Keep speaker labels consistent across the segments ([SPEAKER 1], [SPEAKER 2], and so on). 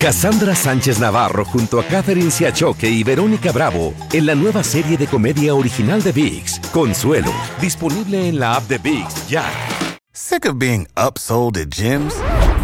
[SPEAKER 1] Cassandra Sánchez Navarro junto a Catherine Siachoque y Verónica Bravo en la nueva serie de comedia original de VIX, Consuelo, disponible en la app de VIX ya.
[SPEAKER 2] Sick of being upsold at gyms?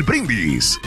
[SPEAKER 3] Brindis.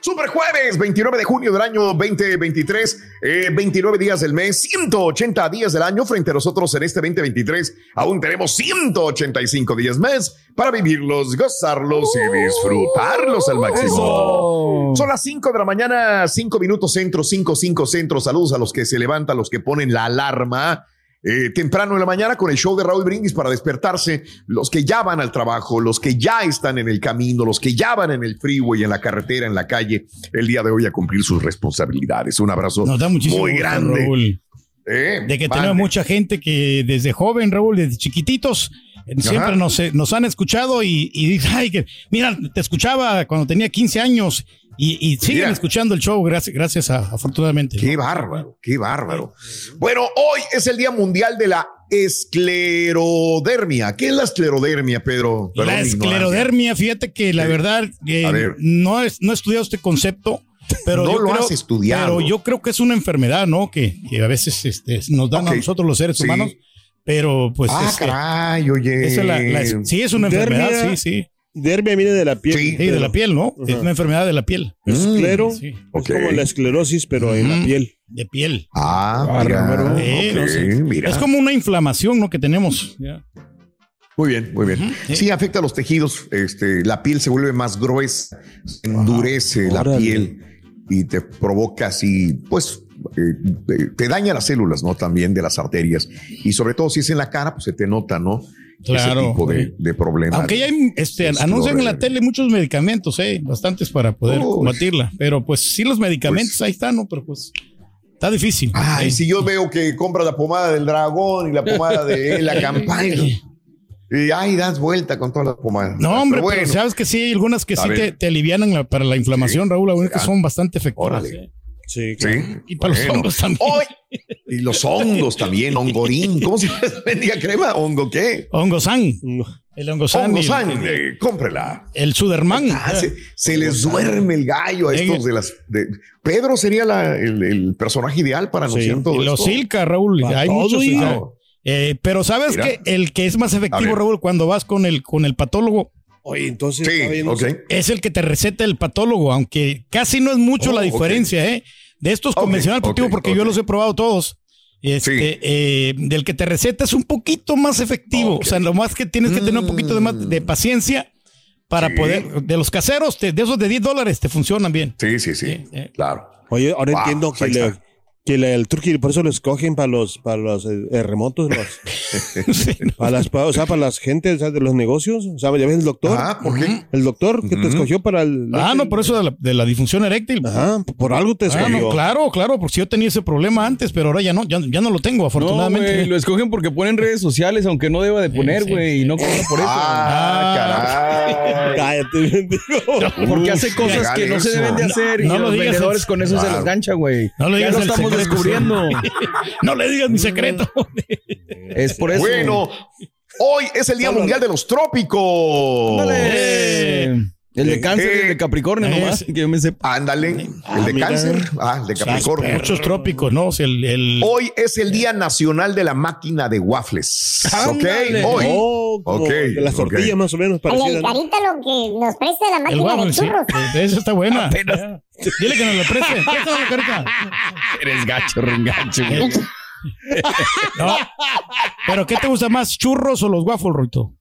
[SPEAKER 3] Super jueves, 29 de junio del año 2023, eh, 29 días del mes, 180 días del año. Frente a nosotros en este 2023, aún tenemos 185 días más para vivirlos, gozarlos y disfrutarlos al máximo. Son las 5 de la mañana, 5 minutos centro, 5, 5 centro. Saludos a los que se levantan, los que ponen la alarma. Eh, temprano en la mañana con el show de Raúl Brindis para despertarse, los que ya van al trabajo, los que ya están en el camino, los que ya van en el freeway, en la carretera, en la calle, el día de hoy a cumplir sus responsabilidades. Un abrazo
[SPEAKER 4] Nos da muchísimo
[SPEAKER 3] muy
[SPEAKER 4] gusto,
[SPEAKER 3] grande.
[SPEAKER 4] Raúl.
[SPEAKER 3] Eh,
[SPEAKER 4] De que
[SPEAKER 3] vale.
[SPEAKER 4] tenemos mucha gente que desde joven, Raúl, desde chiquititos, siempre
[SPEAKER 3] Ajá.
[SPEAKER 4] nos, eh, nos han escuchado y, y dicen, ay, que, mira, te escuchaba cuando tenía 15 años y, y siguen
[SPEAKER 3] Mira.
[SPEAKER 4] escuchando el show, gracias, gracias a, afortunadamente.
[SPEAKER 3] Qué bárbaro, qué bárbaro. Bueno, hoy es el Día Mundial de la Esclerodermia. ¿Qué es la esclerodermia, Pedro? Perdón
[SPEAKER 4] La esclerodermia, fíjate que la
[SPEAKER 3] Sí.
[SPEAKER 4] verdad, eh,
[SPEAKER 3] ver.
[SPEAKER 4] no, es, no he estudiado este concepto, pero
[SPEAKER 3] No
[SPEAKER 4] yo
[SPEAKER 3] lo
[SPEAKER 4] creo,
[SPEAKER 3] has estudiado.
[SPEAKER 4] Pero yo creo que es una enfermedad, ¿no? Que, que a veces este, nos dan a nosotros los seres
[SPEAKER 3] Sí.
[SPEAKER 4] humanos, pero pues
[SPEAKER 3] Ah,
[SPEAKER 4] este,
[SPEAKER 3] caray, oye.
[SPEAKER 4] esa es la- la- sí es una
[SPEAKER 5] Dermia.
[SPEAKER 4] enfermedad, sí, sí.
[SPEAKER 5] Dermia viene de la piel.
[SPEAKER 3] Sí.
[SPEAKER 4] Sí, de la piel, ¿no? Es una enfermedad de la piel.
[SPEAKER 5] Esclero.
[SPEAKER 4] Sí,
[SPEAKER 5] Es
[SPEAKER 3] Ok.
[SPEAKER 5] como la esclerosis, pero en la piel.
[SPEAKER 4] de piel.
[SPEAKER 3] Ah, mira.
[SPEAKER 4] Sí,
[SPEAKER 3] Ok,
[SPEAKER 4] no sé.
[SPEAKER 3] mira.
[SPEAKER 4] Es como una inflamación, ¿no? Que tenemos.
[SPEAKER 3] Muy bien, muy bien. Sí, afecta a los tejidos. Este, la piel se vuelve más gruesa, se endurece la piel y te provoca así, pues, eh, eh, te daña las células, ¿no? También de las arterias. Y sobre todo si es en la cara, pues se te nota, ¿no?
[SPEAKER 4] Claro.
[SPEAKER 3] Ese tipo de, de problemas.
[SPEAKER 4] Aunque ya hay, este,
[SPEAKER 3] Es
[SPEAKER 4] anuncian en la tele muchos medicamentos, ¿eh? Bastantes para poder
[SPEAKER 3] Uy.
[SPEAKER 4] combatirla. Pero pues sí, los medicamentos
[SPEAKER 3] Pues-
[SPEAKER 4] ahí están, ¿no? Pero pues está difícil.
[SPEAKER 3] Ay,
[SPEAKER 4] Sí.
[SPEAKER 3] si yo veo que compra la pomada del dragón y la pomada de la campaña. Y ay, das vuelta con todas las pomadas.
[SPEAKER 4] No, hombre,
[SPEAKER 3] Pero
[SPEAKER 4] sabes que sí hay algunas que
[SPEAKER 3] A
[SPEAKER 4] sí te, te alivianan la- para la inflamación, Raúl, algunas que
[SPEAKER 3] Ah.
[SPEAKER 4] son bastante efectivas.
[SPEAKER 3] Órale.
[SPEAKER 4] ¿Eh?
[SPEAKER 5] Sí,
[SPEAKER 3] Sí.
[SPEAKER 4] Y para los hongos también.
[SPEAKER 3] Hoy. Y los hongos también, hongorín. ¿Cómo se vendía crema? ¿Hongo qué?
[SPEAKER 4] Hongosan.
[SPEAKER 5] No.
[SPEAKER 4] El hongosan.
[SPEAKER 3] Hongo
[SPEAKER 4] y el-
[SPEAKER 3] sangre, cómprela.
[SPEAKER 4] El Suderman.
[SPEAKER 3] Ah, se, se les duerme el gallo a estos de las. de- Pedro sería la- el, el personaje ideal para
[SPEAKER 5] Sí.
[SPEAKER 3] anunciar todo
[SPEAKER 4] Y los
[SPEAKER 3] esto.
[SPEAKER 4] Silca, Raúl.
[SPEAKER 5] Pa'
[SPEAKER 4] Hay
[SPEAKER 5] todo,
[SPEAKER 4] muchos. eh, pero sabes
[SPEAKER 3] Mira.
[SPEAKER 4] que el que es más efectivo. Raúl, cuando vas con el, con el patólogo,
[SPEAKER 5] Oye, entonces.
[SPEAKER 3] Sí,
[SPEAKER 4] es el que te receta el patólogo, aunque casi no es mucho
[SPEAKER 3] Oh,
[SPEAKER 4] la diferencia, ¿eh? De estos
[SPEAKER 3] Ok,
[SPEAKER 4] convencional deportivo, porque yo los he probado todos. Este,
[SPEAKER 3] Sí.
[SPEAKER 4] eh, del que te receta es un poquito más efectivo. O sea, lo más que tienes que tener un poquito de, más de paciencia para
[SPEAKER 3] Sí.
[SPEAKER 4] poder. De los caseros, te- de esos de 10 dólares, te funcionan bien.
[SPEAKER 3] Sí, sí, sí.
[SPEAKER 4] Eh.
[SPEAKER 3] Claro.
[SPEAKER 5] Oye, ahora
[SPEAKER 3] Wow,
[SPEAKER 5] entiendo que le. Que la- el turkey, por eso lo escogen para los, para los eh, eh, remotos, los, para las, para- o sea, para las gente o sea, de los negocios. O sea, ya ves el doctor.
[SPEAKER 3] Ah, ¿por qué?
[SPEAKER 5] El doctor que te escogió para el.
[SPEAKER 4] Ah, no, por eso de la, de la disfunción eréctil.
[SPEAKER 5] Ajá, por algo te
[SPEAKER 4] Ah,
[SPEAKER 5] escogió.
[SPEAKER 4] no, claro, claro, porque yo tenía ese problema antes, pero ahora ya no, ya, ya no lo tengo,
[SPEAKER 6] No,
[SPEAKER 4] afortunadamente.
[SPEAKER 6] güey, lo escogen porque ponen redes sociales, aunque no deba de poner,
[SPEAKER 4] sí.
[SPEAKER 6] güey, y no cobra por eso.
[SPEAKER 3] Ah, caray.
[SPEAKER 5] Cállate, bendigo.
[SPEAKER 6] Porque hace cosas que no se deben de hacer y
[SPEAKER 4] No lo
[SPEAKER 6] los
[SPEAKER 4] digas,
[SPEAKER 6] vendedores
[SPEAKER 4] es-
[SPEAKER 6] con eso se les gancha, güey.
[SPEAKER 4] No lo
[SPEAKER 6] ya
[SPEAKER 4] digas
[SPEAKER 6] descubriendo.
[SPEAKER 4] no le digas mi secreto.
[SPEAKER 6] es por eso.
[SPEAKER 3] Bueno, hoy es el Día Mundial de los Trópicos.
[SPEAKER 6] Ándale. El de cáncer y el de Capricornio
[SPEAKER 4] Eh,
[SPEAKER 6] nomás,
[SPEAKER 4] sí.
[SPEAKER 3] Ah,
[SPEAKER 6] que yo me sepa.
[SPEAKER 3] Ándale, el de
[SPEAKER 5] mira.
[SPEAKER 3] cáncer, ah, el de Capricornio.
[SPEAKER 4] Muchos trópicos, ¿no? O sea, el, el-
[SPEAKER 3] Hoy es el Día Nacional de la Máquina de Waffles. ¿Ok?
[SPEAKER 6] Ándale.
[SPEAKER 3] Hoy.
[SPEAKER 5] Oh,
[SPEAKER 3] Ok,
[SPEAKER 5] de las tortillas más o menos parecidas.
[SPEAKER 7] el
[SPEAKER 5] ¿no?
[SPEAKER 7] carita lo que nos presta la máquina
[SPEAKER 4] waffle,
[SPEAKER 7] de
[SPEAKER 4] sí.
[SPEAKER 7] churros.
[SPEAKER 4] Eh, Esa está buena.
[SPEAKER 6] Apenas.
[SPEAKER 4] Dile que nos lo preste. Préstalo, carita.
[SPEAKER 6] Eres gacho, rengacho, güey.
[SPEAKER 4] No. ¿Pero qué te gusta más, churros o los waffles, Ruito?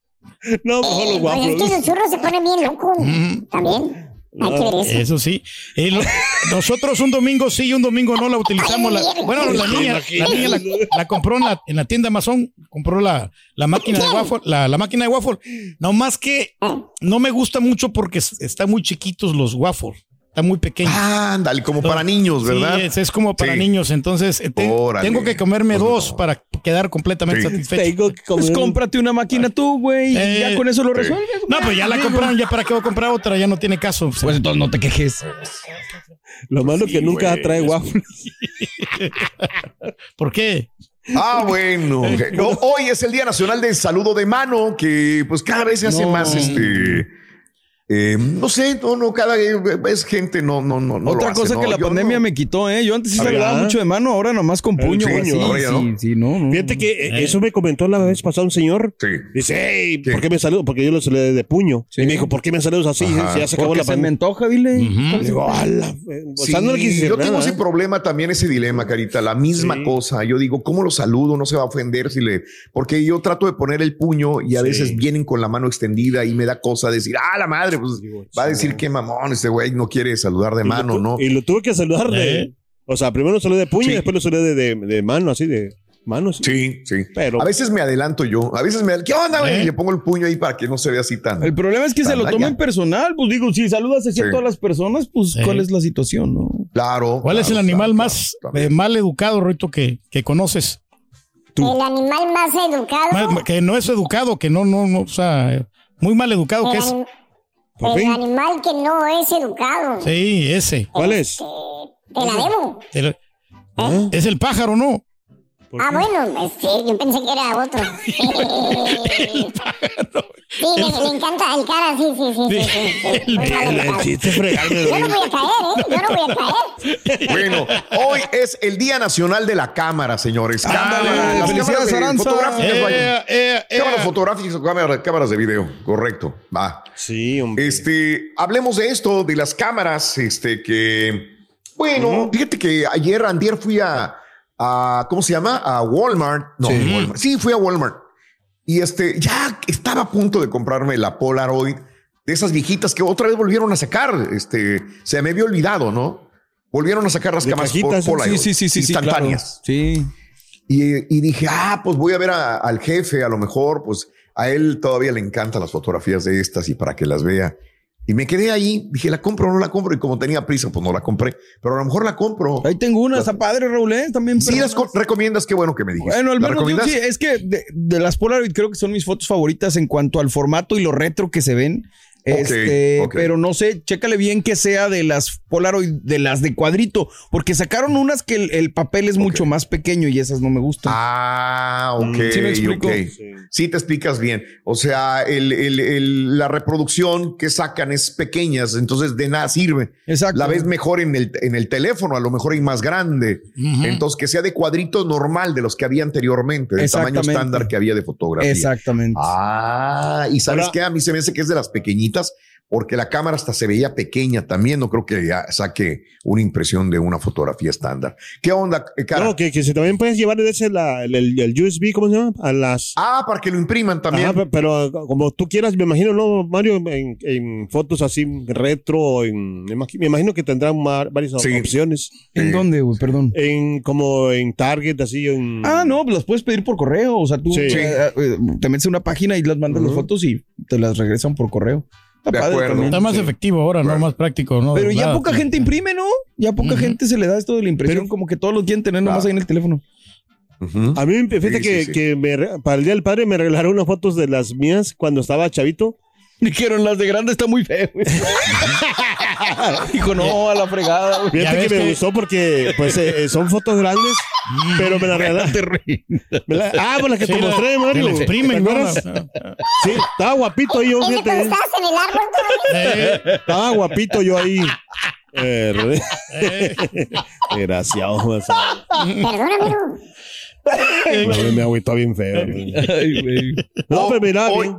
[SPEAKER 5] No, mejor los
[SPEAKER 7] Pues es que churros se ponen bien locos.
[SPEAKER 4] Mm.
[SPEAKER 7] También. Hay que ver eso.
[SPEAKER 4] Eso sí. Eh, lo- nosotros un domingo sí y un domingo no la utilizamos. La- bueno, la niña, la, niña la, la compró en la, en la tienda Amazon, compró la, la máquina de waffle, la, la máquina de waffle. No más que no me gusta mucho porque es- están muy chiquitos los waffles. Están muy pequeños.
[SPEAKER 3] Ándale, como para niños, ¿verdad?
[SPEAKER 4] Sí, es, es como para
[SPEAKER 3] Sí.
[SPEAKER 4] niños. Entonces, eh, te- tengo que comerme
[SPEAKER 3] Pues
[SPEAKER 4] dos
[SPEAKER 3] no.
[SPEAKER 4] para quedar completamente
[SPEAKER 3] Sí.
[SPEAKER 4] satisfecho.
[SPEAKER 5] Tengo que comer.
[SPEAKER 6] Pues cómprate una máquina tú, güey, y
[SPEAKER 4] Eh,
[SPEAKER 6] ya con eso lo
[SPEAKER 3] sí.
[SPEAKER 6] resuelves.
[SPEAKER 4] No,
[SPEAKER 6] güey.
[SPEAKER 4] pues ya la compraron, ya para qué voy a comprar otra, ya no tiene caso. O sea,
[SPEAKER 6] Pues entonces no te quejes.
[SPEAKER 5] Lo malo que nunca
[SPEAKER 3] güey.
[SPEAKER 5] trae waffles.
[SPEAKER 4] ¿Por qué?
[SPEAKER 3] Ah, bueno. No, hoy es el Día Nacional del Saludo de Mano, que pues cada vez se hace
[SPEAKER 6] No.
[SPEAKER 3] más este. Eh, no sé, no, no, cada vez gente no, no, no. no lo
[SPEAKER 6] Otra
[SPEAKER 3] hace,
[SPEAKER 6] cosa
[SPEAKER 3] ¿no?
[SPEAKER 6] que la
[SPEAKER 3] Yo
[SPEAKER 6] pandemia
[SPEAKER 3] no.
[SPEAKER 6] me quitó, ¿eh? Yo antes sí saludaba mucho de mano, ahora nomás con puño.
[SPEAKER 5] puño,
[SPEAKER 6] así,
[SPEAKER 3] ahora ya
[SPEAKER 6] sí, sí, no.
[SPEAKER 5] Fíjate que eh, eso me comentó la vez pasada un señor.
[SPEAKER 3] Sí.
[SPEAKER 5] Dice, hey. ¿por qué me saludo? Porque yo lo saludé de puño.
[SPEAKER 6] Sí.
[SPEAKER 5] Y me dijo, ¿por qué me saludas así?
[SPEAKER 3] Ajá.
[SPEAKER 5] Si ya se acabó
[SPEAKER 6] Porque
[SPEAKER 5] la
[SPEAKER 6] se me
[SPEAKER 5] pandemia.
[SPEAKER 6] antoja, dile.
[SPEAKER 5] Digo, ala. O sea,
[SPEAKER 3] Sí,
[SPEAKER 5] no le quise decir
[SPEAKER 3] yo tengo
[SPEAKER 5] nada,
[SPEAKER 3] ese
[SPEAKER 5] ¿eh?
[SPEAKER 3] problema también, ese dilema, Carita, la misma
[SPEAKER 5] Sí.
[SPEAKER 3] cosa. Yo digo, ¿cómo lo saludo? No se va a ofender si le. Porque yo trato de poner el puño y a veces vienen con la mano extendida y me da cosa decir, ah, la madre, pues va a decir qué mamón, este güey no quiere saludar de mano, ¿no?
[SPEAKER 5] Y lo tuve que saludar de.
[SPEAKER 4] ¿Eh?
[SPEAKER 5] O sea, primero lo saludé de puño
[SPEAKER 3] Sí.
[SPEAKER 5] y después lo saludé de, de, de mano, así de mano. Sí.
[SPEAKER 3] Sí.
[SPEAKER 5] Pero-
[SPEAKER 3] a veces me adelanto yo. A veces me. ¿Qué onda, güey?
[SPEAKER 4] ¿Eh?
[SPEAKER 3] Y le pongo el puño ahí para que no se vea así tan.
[SPEAKER 6] El problema es que se lo tomen personal. Pues digo, si saludas así a
[SPEAKER 3] Sí.
[SPEAKER 6] todas las personas, pues
[SPEAKER 4] Sí.
[SPEAKER 6] ¿cuál es la situación, no?
[SPEAKER 3] Claro.
[SPEAKER 4] ¿Cuál es el animal
[SPEAKER 3] claro,
[SPEAKER 4] más
[SPEAKER 3] claro,
[SPEAKER 4] eh, mal educado, Ruito, que, que conoces?
[SPEAKER 7] El animal más educado.
[SPEAKER 4] Que no es educado, que no, no, no, o sea, muy mal educado
[SPEAKER 7] el,
[SPEAKER 4] que es.
[SPEAKER 7] Anim-
[SPEAKER 5] ¿Por
[SPEAKER 7] el
[SPEAKER 5] fin?
[SPEAKER 7] animal que no es educado.
[SPEAKER 4] Sí, ese.
[SPEAKER 5] ¿Cuál es?
[SPEAKER 7] Este, te la debo.
[SPEAKER 4] El- Es el pájaro, ¿no?
[SPEAKER 5] ¿Por
[SPEAKER 7] Ah,
[SPEAKER 5] qué?
[SPEAKER 7] bueno, este, yo pensé que era otro. sí, le, le encanta el cara, sí, sí, sí. sí, sí, sí.
[SPEAKER 5] El, el
[SPEAKER 7] educado.
[SPEAKER 5] chiste fregarme.
[SPEAKER 7] Yo no voy a caer, ¿eh? Yo no voy a caer.
[SPEAKER 3] Bueno, hoy es el Día Nacional de la Cámara, señores.
[SPEAKER 6] Ándale,
[SPEAKER 3] Cámara,
[SPEAKER 6] felicidades,
[SPEAKER 3] de- fotográficas.
[SPEAKER 4] Eh, eh, eh.
[SPEAKER 3] Cámaras fotográficas o cámaras, cámaras de video, correcto. Va.
[SPEAKER 5] Sí, hombre.
[SPEAKER 3] Este, hablemos de esto, de las cámaras, este, que, bueno, fíjate que ayer, antier fui a, a, ¿cómo se llama? A Walmart. No,
[SPEAKER 6] Sí.
[SPEAKER 3] Walmart. Sí, fui a Walmart. Y este, ya estaba a punto de comprarme la Polaroid de esas viejitas que otra vez volvieron a sacar. Este, se me había olvidado, ¿no? Volvieron a sacar las
[SPEAKER 5] De cajitas,
[SPEAKER 3] por Polaroid.
[SPEAKER 6] Sí, sí, sí, sí, sí, claro.
[SPEAKER 3] instantáneas.
[SPEAKER 6] Sí.
[SPEAKER 3] Y, y dije, ah, pues voy a ver a- al jefe, a lo mejor, pues a él todavía le encantan las fotografías de estas y para que las vea. Y me quedé ahí, dije, ¿la compro o no la compro? Y como tenía prisa, pues no la compré, pero a lo mejor la compro.
[SPEAKER 6] Ahí tengo una, está padre, Raúl, ¿eh? También.
[SPEAKER 3] Sí, las co- recomiendas, qué bueno que me dijiste.
[SPEAKER 6] Bueno, al
[SPEAKER 3] ¿La
[SPEAKER 6] menos sí, es que de, de las Polaroid creo que son mis fotos favoritas en cuanto al formato y lo retro que se ven. Este, pero no sé, chécale bien que sea de las Polaroid, de las de cuadrito, porque sacaron unas que el, el papel es mucho más pequeño y esas no me gustan.
[SPEAKER 3] Ah, ok,
[SPEAKER 6] ¿Sí me.
[SPEAKER 5] Sí.
[SPEAKER 3] Sí, te explicas bien. O sea, el- el- el- la reproducción que sacan es pequeñas, entonces de nada sirve.
[SPEAKER 6] Exacto.
[SPEAKER 3] La ves mejor en el, en el teléfono, a lo mejor hay más grande. Entonces, que sea de cuadrito normal de los que había anteriormente, del tamaño estándar que había de fotografía.
[SPEAKER 6] Exactamente.
[SPEAKER 3] Ah, y sabes
[SPEAKER 5] Ahora-
[SPEAKER 3] qué? A mí se me hace que es de las pequeñitas. Bonitas, porque la cámara hasta se veía pequeña también. No creo que ya saque una impresión de una fotografía estándar. ¿Qué onda, eh, cara?
[SPEAKER 5] No, que, que si también puedes llevar ese la, el, el USB, ¿cómo se llama? A las.
[SPEAKER 3] Ah, para que lo impriman también.
[SPEAKER 5] Ajá, pero como tú quieras, me imagino, ¿no, Mario? En, en fotos así retro, en, me imagi- me imagino que tendrán varias
[SPEAKER 3] Sí.
[SPEAKER 5] opciones.
[SPEAKER 6] ¿En dónde, güey? Perdón.
[SPEAKER 5] En como en Target, así en.
[SPEAKER 6] Ah, no, pues las puedes pedir por correo. O sea, tú
[SPEAKER 5] Sí.
[SPEAKER 6] eh, eh, te metes en una página y las mandas las fotos y te las regresan por correo. Está padre
[SPEAKER 3] acuerdo.
[SPEAKER 4] Está más efectivo ahora, ¿no? Más práctico, ¿no?
[SPEAKER 6] Pero ya
[SPEAKER 4] Nada,
[SPEAKER 6] poca
[SPEAKER 4] sí.
[SPEAKER 6] gente imprime, ¿no? Ya poca gente se le da esto de la impresión, como que todos lo quieren tener nomás ahí en el teléfono.
[SPEAKER 5] A mí, fíjate
[SPEAKER 3] Sí,
[SPEAKER 5] que,
[SPEAKER 3] sí, sí.
[SPEAKER 5] que me para el Día del Padre me regalaron unas fotos de las mías cuando estaba chavito.
[SPEAKER 6] Dijeron, las de grande está muy feo. güey. Dijo, no, a la fregada. güey.
[SPEAKER 5] Fíjate que me
[SPEAKER 4] que-
[SPEAKER 5] gustó porque pues eh, eh, son fotos grandes, pero me las regalaron.
[SPEAKER 6] Te reí.
[SPEAKER 5] me la- ah, por las que
[SPEAKER 4] Sí,
[SPEAKER 5] te
[SPEAKER 4] la-
[SPEAKER 5] mostré,
[SPEAKER 4] que
[SPEAKER 5] Mario.
[SPEAKER 4] le exprimen,
[SPEAKER 5] ¿Te
[SPEAKER 4] ¿no?
[SPEAKER 5] acuerdas? Sí, estaba guapito yo,
[SPEAKER 7] ¿Ese cuando
[SPEAKER 5] fíjate.
[SPEAKER 7] estabas en el árbol todavía?
[SPEAKER 4] Eh,
[SPEAKER 5] Estaba guapito yo ahí. Eh, re-
[SPEAKER 4] eh.
[SPEAKER 5] Desgraciado, o sea,
[SPEAKER 7] no,
[SPEAKER 5] me agüitó bien feo.
[SPEAKER 6] Ay, güey.
[SPEAKER 5] No, pero mira,
[SPEAKER 3] hoy,
[SPEAKER 5] bien.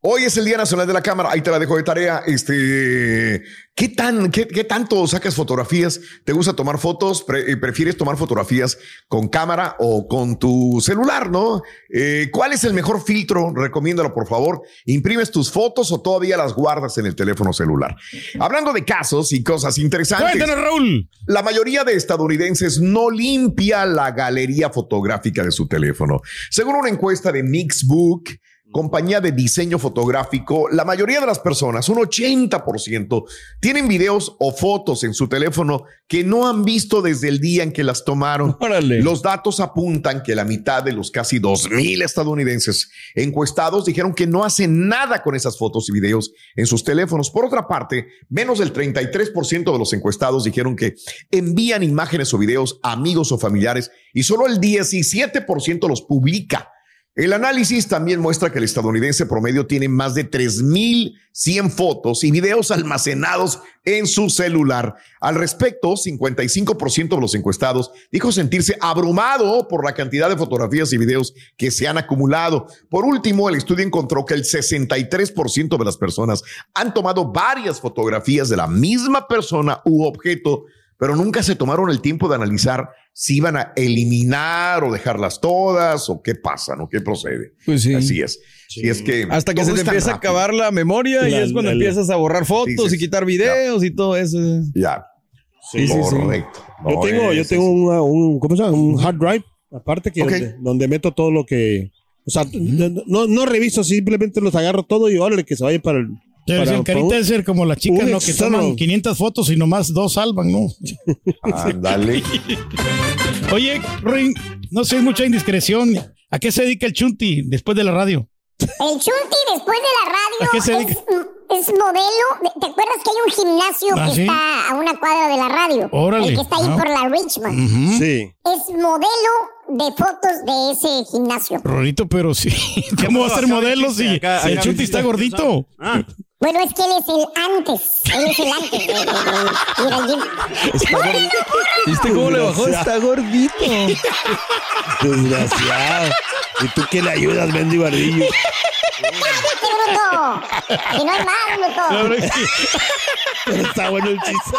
[SPEAKER 3] Hoy es el Día Nacional de la Cámara. Ahí te la dejo de tarea. Este, ¿qué tan, qué, qué tanto sacas fotografías? ¿Te gusta tomar fotos? Pre- eh, ¿Prefieres tomar fotografías con cámara o con tu celular? ¿No? Eh, ¿Cuál es el mejor filtro? Recomiéndalo, por favor. ¿Imprimes tus fotos o todavía las guardas en el teléfono celular? Hablando de casos y cosas interesantes.
[SPEAKER 4] Cuéntanos, Raúl.
[SPEAKER 3] La mayoría de estadounidenses no limpia la galería fotográfica de su teléfono. Según una encuesta de Mixbook, compañía de diseño fotográfico, la mayoría de las personas, un 80%, tienen videos o fotos en su teléfono que no han visto desde el día en que las tomaron.
[SPEAKER 6] Órale.
[SPEAKER 3] Los datos apuntan que la mitad de los casi 2.000 estadounidenses encuestados dijeron que no hacen nada con esas fotos y videos en sus teléfonos. Por otra parte, menos del 33% de los encuestados dijeron que envían imágenes o videos a amigos o familiares y solo el 17% los publica. El análisis también muestra que el estadounidense promedio tiene más de 3.100 fotos y videos almacenados en su celular. Al respecto, 55% de los encuestados dijo sentirse abrumado por la cantidad de fotografías y videos que se han acumulado. Por último, el estudio encontró que el 63% de las personas han tomado varias fotografías de la misma persona u objeto pero nunca se tomaron el tiempo de analizar si iban a eliminar o dejarlas todas o qué pasa, ¿no? ¿Qué procede?
[SPEAKER 6] Pues sí.
[SPEAKER 3] Así es. Y es que
[SPEAKER 6] Hasta que se te empieza a
[SPEAKER 3] rápido.
[SPEAKER 6] acabar la memoria y
[SPEAKER 5] La-
[SPEAKER 6] es cuando
[SPEAKER 5] la-
[SPEAKER 6] empiezas a borrar fotos
[SPEAKER 3] Dices,
[SPEAKER 6] y quitar videos y todo eso.
[SPEAKER 3] Ya.
[SPEAKER 6] Sí, sí, sí.
[SPEAKER 3] Correcto.
[SPEAKER 5] Yo
[SPEAKER 3] No,
[SPEAKER 5] tengo, yo tengo una- un, ¿cómo se llama? Un hard drive, aparte que
[SPEAKER 3] Ok.
[SPEAKER 5] donde, donde meto todo lo que, o sea, no, no reviso, simplemente los agarro todo y órale que se vaya para el,
[SPEAKER 4] Debe ser
[SPEAKER 5] para
[SPEAKER 4] carita
[SPEAKER 5] un-
[SPEAKER 4] de ser como las chicas, ¿no? Que toman 500 fotos y nomás dos salvan, ¿no?
[SPEAKER 3] Ándale.
[SPEAKER 4] Oye, Ring, no sé, mucha indiscreción. ¿A qué se dedica el Chunti después de la radio?
[SPEAKER 7] El Chunti después de la
[SPEAKER 4] ¿A qué se
[SPEAKER 7] radio
[SPEAKER 4] dedica?
[SPEAKER 7] es, es modelo. de- ¿Te acuerdas que hay un gimnasio
[SPEAKER 4] Ah,
[SPEAKER 7] que
[SPEAKER 4] ¿sí?
[SPEAKER 7] está a una cuadra de la radio?
[SPEAKER 4] Órale.
[SPEAKER 7] El que está ahí
[SPEAKER 4] Ah.
[SPEAKER 7] por la Richmond.
[SPEAKER 5] Sí.
[SPEAKER 7] Es modelo de fotos de ese gimnasio.
[SPEAKER 4] Rorito, pero sí. ¿Cómo va a ser modelo si, si el Chunti está gordito?
[SPEAKER 7] Bueno, es que él es el antes. Él es el antes de, de- de ir al gym.
[SPEAKER 6] Está gordito. ¿Viste cómo le bajó? Está gordito.
[SPEAKER 5] Desgraciado. ¿Y tú qué le ayudas, Mendy Bardillo?
[SPEAKER 7] ¡Cállate, bruto! Que no hay más, bruto.
[SPEAKER 5] Pero está bueno el chiste.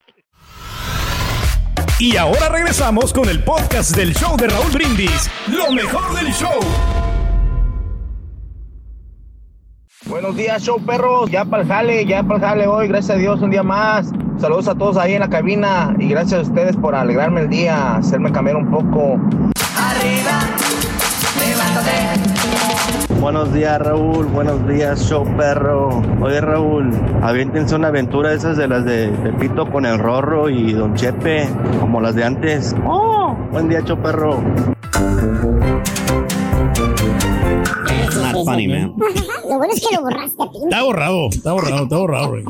[SPEAKER 8] Y ahora regresamos con el podcast del show de Raúl Brindis. Lo mejor del show.
[SPEAKER 9] Buenos días, show perros. Ya para el jale, ya para el jale hoy. Gracias a Dios, un día más. Saludos a todos ahí en la cabina y gracias a ustedes por alegrarme el día, hacerme cambiar un poco.
[SPEAKER 10] Arriba, levántate, Buenos días, Raúl. Buenos días, show perro. Oye, Raúl, aviéntense una aventura esas de las de Pepito con el Rorro y Don Chepe, como las de antes. ¡Oh! Buen día, show perro.
[SPEAKER 7] Not funny, man. Lo bueno es que lo borraste a ti.
[SPEAKER 4] Está borrado, está borrado, está borrado, güey.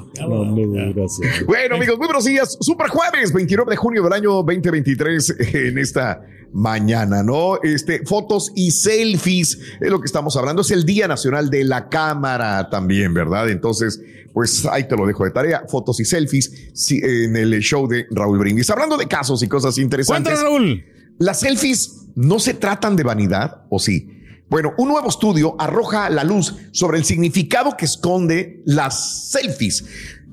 [SPEAKER 3] Bueno, amigos, muy buenos días. Super jueves, 29 de junio del año 2023, en esta mañana, ¿no? Este, fotos y selfies es lo que estamos hablando. Es el Día Nacional de la Cámara también, ¿verdad? Entonces, pues ahí te lo dejo de tarea. Fotos y selfies sí, en el show de Raúl Brindis. Hablando de casos y cosas interesantes.
[SPEAKER 4] Raúl.
[SPEAKER 3] ¿Las selfies no se tratan de vanidad o sí? Bueno, un nuevo estudio arroja la luz sobre el significado que esconde las selfies.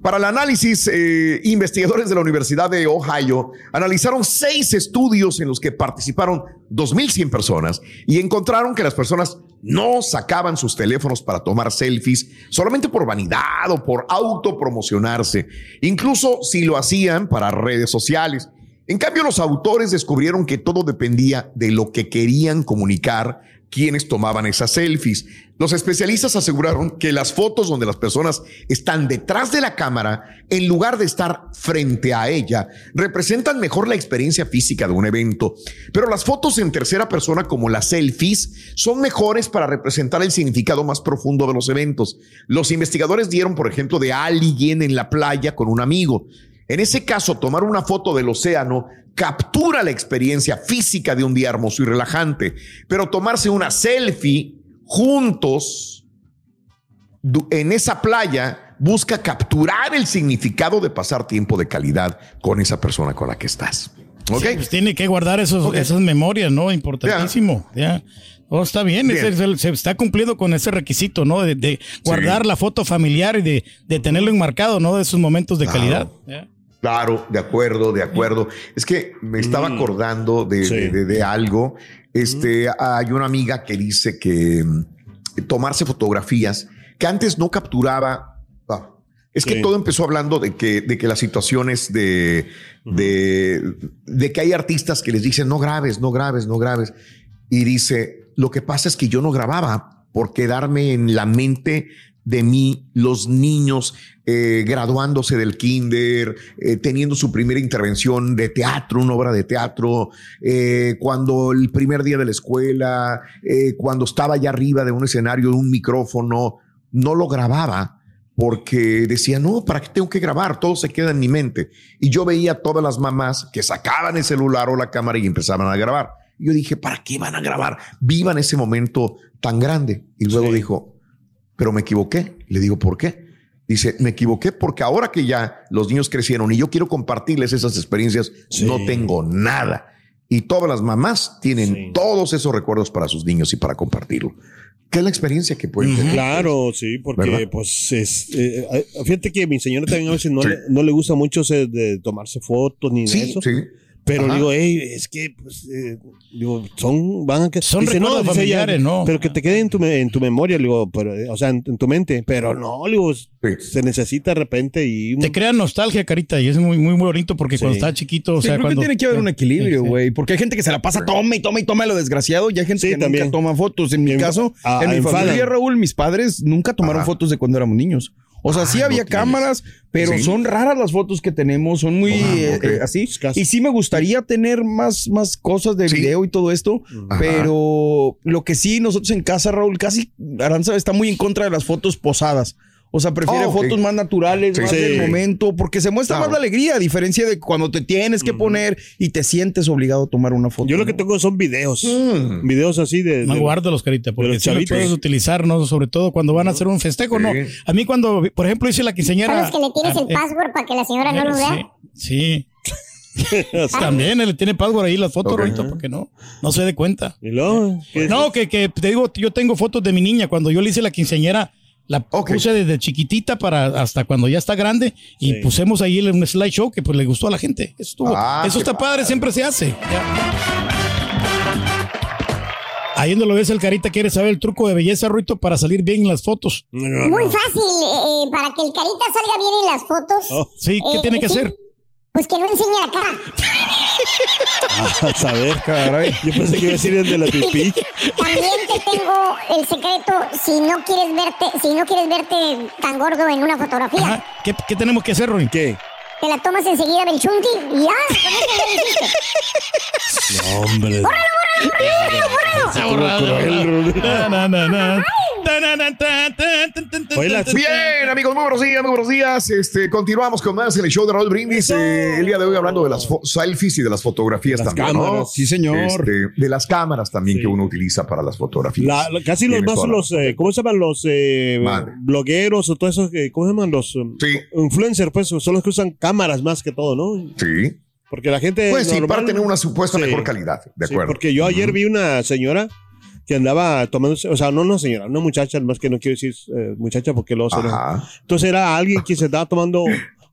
[SPEAKER 3] Para el análisis, eh, investigadores de la Universidad de Ohio analizaron seis estudios en los que participaron 2.100 personas y encontraron que las personas no sacaban sus teléfonos para tomar selfies solamente por vanidad o por autopromocionarse, incluso si lo hacían para redes sociales. En cambio, los autores descubrieron que todo dependía de lo que querían comunicar quienes tomaban esas selfies. Los especialistas aseguraron que las fotos donde las personas están detrás de la cámara, en lugar de estar frente a ella, representan mejor la experiencia física de un evento. Pero las fotos en tercera persona, como las selfies, son mejores para representar el significado más profundo de los eventos. Los investigadores dieron, por ejemplo, de alguien en la playa con un amigo. En ese caso, tomar una foto del océano captura la experiencia física de un día hermoso y relajante, pero tomarse una selfie juntos en esa playa busca capturar el significado de pasar tiempo de calidad con esa persona con la que estás. ¿Ok?
[SPEAKER 4] Sí, pues tiene que guardar esos, esas memorias, ¿no? Importantísimo. Ya. Oh, está bien,
[SPEAKER 3] Bien.
[SPEAKER 4] ese- se, está cumpliendo con ese requisito, ¿no? De, de guardar la foto familiar y de, de tenerlo enmarcado, ¿no? De esos momentos de
[SPEAKER 3] Claro.
[SPEAKER 4] calidad. Ya.
[SPEAKER 3] Claro, de acuerdo, de acuerdo. Es que me estaba
[SPEAKER 4] Mm.
[SPEAKER 3] acordando de,
[SPEAKER 4] Sí.
[SPEAKER 3] de- de- de algo. Este, hay una amiga que dice que mm, tomarse fotografías que antes no capturaba. ah, es que
[SPEAKER 5] Sí.
[SPEAKER 3] todo empezó hablando de que, de que las situaciones de, de, de que hay artistas que les dicen no grabes, no grabes, no grabes. Y dice, lo que pasa es que yo no grababa por quedarme en la mente de mí, los niños eh, graduándose del kinder, eh, teniendo su primera intervención de teatro, una obra de teatro, eh, cuando el primer día de la escuela, cuando estaba allá arriba de un escenario, de un micrófono, no lo grababa porque decía, no, ¿para qué tengo que grabar? Todo se queda en mi mente. Y yo veía a todas las mamás que sacaban el celular o la cámara y empezaban a grabar. Y yo dije, ¿para qué van a grabar? Vivan ese momento tan grande. Y luego dijo, pero me equivoqué. Le digo, ¿por qué? Dice, me equivoqué porque ahora que ya los niños crecieron y yo quiero compartirles esas experiencias, no tengo nada. Y todas las mamás tienen todos esos recuerdos para sus niños y para compartirlo. ¿Qué es la experiencia que pueden tener?
[SPEAKER 5] Claro, sí, porque
[SPEAKER 3] ¿Verdad?
[SPEAKER 5] pues es, eh, fíjate que mi señora también a veces no, le, no le gusta mucho ese de tomarse fotos ni
[SPEAKER 3] Sí,
[SPEAKER 5] de eso.
[SPEAKER 3] sí.
[SPEAKER 5] Pero
[SPEAKER 3] Ajá.
[SPEAKER 5] digo, hey, es que pues, eh, digo, son van a que
[SPEAKER 4] Son
[SPEAKER 5] dice,
[SPEAKER 4] recuerdos
[SPEAKER 5] dice ella,
[SPEAKER 4] familiares, ¿no?
[SPEAKER 5] Pero que te quede en tu, en tu memoria, digo, pero, eh, o sea, en, en tu mente, pero no, digo, se necesita de repente y un-
[SPEAKER 4] Te crea nostalgia, carita, y es muy, muy bonito porque cuando estaba chiquito, o
[SPEAKER 6] Sí,
[SPEAKER 4] sea,
[SPEAKER 6] creo
[SPEAKER 4] cuando.
[SPEAKER 6] que tiene que haber un equilibrio, güey. Porque hay gente que se la pasa toma y toma y toma lo desgraciado. Y hay gente que
[SPEAKER 5] también.
[SPEAKER 6] nunca toma fotos. En mi caso,
[SPEAKER 5] ah,
[SPEAKER 6] en mi
[SPEAKER 5] enfadan.
[SPEAKER 6] familia, Raúl, mis padres nunca tomaron fotos de cuando éramos niños. O sea, sí había cámaras, pero
[SPEAKER 3] Sí.
[SPEAKER 6] son raras las fotos que tenemos, son muy eh, eh, así. Y sí me gustaría tener más, más cosas de video y todo esto,
[SPEAKER 3] Ajá.
[SPEAKER 6] pero lo que sí, nosotros en casa, Raúl, casi Aranza está muy en contra de las fotos posadas. O sea, prefiere
[SPEAKER 3] Oh,
[SPEAKER 6] fotos más naturales,
[SPEAKER 3] Sí.
[SPEAKER 6] más
[SPEAKER 3] Sí.
[SPEAKER 6] del momento, porque se muestra
[SPEAKER 3] Claro.
[SPEAKER 6] más la alegría, a diferencia de cuando te tienes que poner y te sientes obligado a tomar una foto.
[SPEAKER 5] yo lo que tengo son videos,
[SPEAKER 3] Mm.
[SPEAKER 5] videos así de,
[SPEAKER 4] No
[SPEAKER 5] de-
[SPEAKER 4] guárdalos, carita, porque
[SPEAKER 5] los
[SPEAKER 4] si lo
[SPEAKER 5] chavitos.
[SPEAKER 4] puedes utilizar, ¿no? Sobre todo cuando van a hacer un festejo, ¿no? A mí cuando, por ejemplo, hice la quinceañera...
[SPEAKER 7] ¿Sabes que le tienes el
[SPEAKER 4] ah, eh,
[SPEAKER 7] password para que la señora no lo vea?
[SPEAKER 4] Sí. sí. También él tiene password ahí las fotos,
[SPEAKER 3] Ok.
[SPEAKER 4] Roito, para que no, no se dé cuenta.
[SPEAKER 5] Y luego, ¿qué-
[SPEAKER 4] No, que, que te digo, yo tengo fotos de mi niña. Cuando yo le hice la quinceañera, la puse desde chiquitita para hasta cuando ya está grande y pusimos ahí un slideshow que pues le gustó a la gente. Eso, estuvo-
[SPEAKER 3] Ah,
[SPEAKER 4] eso está padre, siempre se hace. Ahí donde lo ves, el carita quiere saber el truco de belleza, Ruito, para salir bien en las fotos.
[SPEAKER 7] Muy fácil, eh, para que el carita salga bien en las fotos.
[SPEAKER 4] Oh, sí, ¿qué
[SPEAKER 7] Eh,
[SPEAKER 4] tiene que
[SPEAKER 7] sí.
[SPEAKER 4] hacer?
[SPEAKER 7] Pues que no enseñe la cara.
[SPEAKER 5] A saber, caray. Yo pensé que iba a decir el de la pipí.
[SPEAKER 7] También te tengo el secreto si no quieres verte, si no quieres verte tan gordo en una fotografía.
[SPEAKER 4] Ajá. ¿Qué, qué tenemos que hacer, Roy?
[SPEAKER 5] ¿Qué?
[SPEAKER 7] Te la tomas enseguida del chunti y ya, con eso.
[SPEAKER 5] No, hombre.
[SPEAKER 7] ¡Bórralo, bórralo, bórralo,
[SPEAKER 3] Bien, amigos, muy buenos días, muy buenos días. Este, continuamos con más en el show de Raúl Brindis. Eh, el día de hoy hablando de las selfies y de las fotografías
[SPEAKER 5] Las
[SPEAKER 3] también. ¿no?
[SPEAKER 5] cámaras, sí, señor.
[SPEAKER 3] Este, de las cámaras también que uno utiliza para las fotografías.
[SPEAKER 5] La- la- casi los más los, eh, ¿cómo se llaman? Los eh, blogueros o todos esos, que- ¿cómo se llaman? Los um, influencers, pues, son los que usan cámaras más que todo, ¿no?
[SPEAKER 3] Sí.
[SPEAKER 5] Porque la gente.
[SPEAKER 3] Pues sí,
[SPEAKER 5] normal-
[SPEAKER 3] para tener una supuesta
[SPEAKER 5] Sí.
[SPEAKER 3] mejor calidad. De
[SPEAKER 5] Sí,
[SPEAKER 3] acuerdo.
[SPEAKER 5] porque yo ayer vi una señora que andaba tomando, o sea, no una señora, una muchacha, más que no quiero decir eh, muchacha porque se
[SPEAKER 3] Ajá.
[SPEAKER 5] Entonces era alguien que se estaba tomando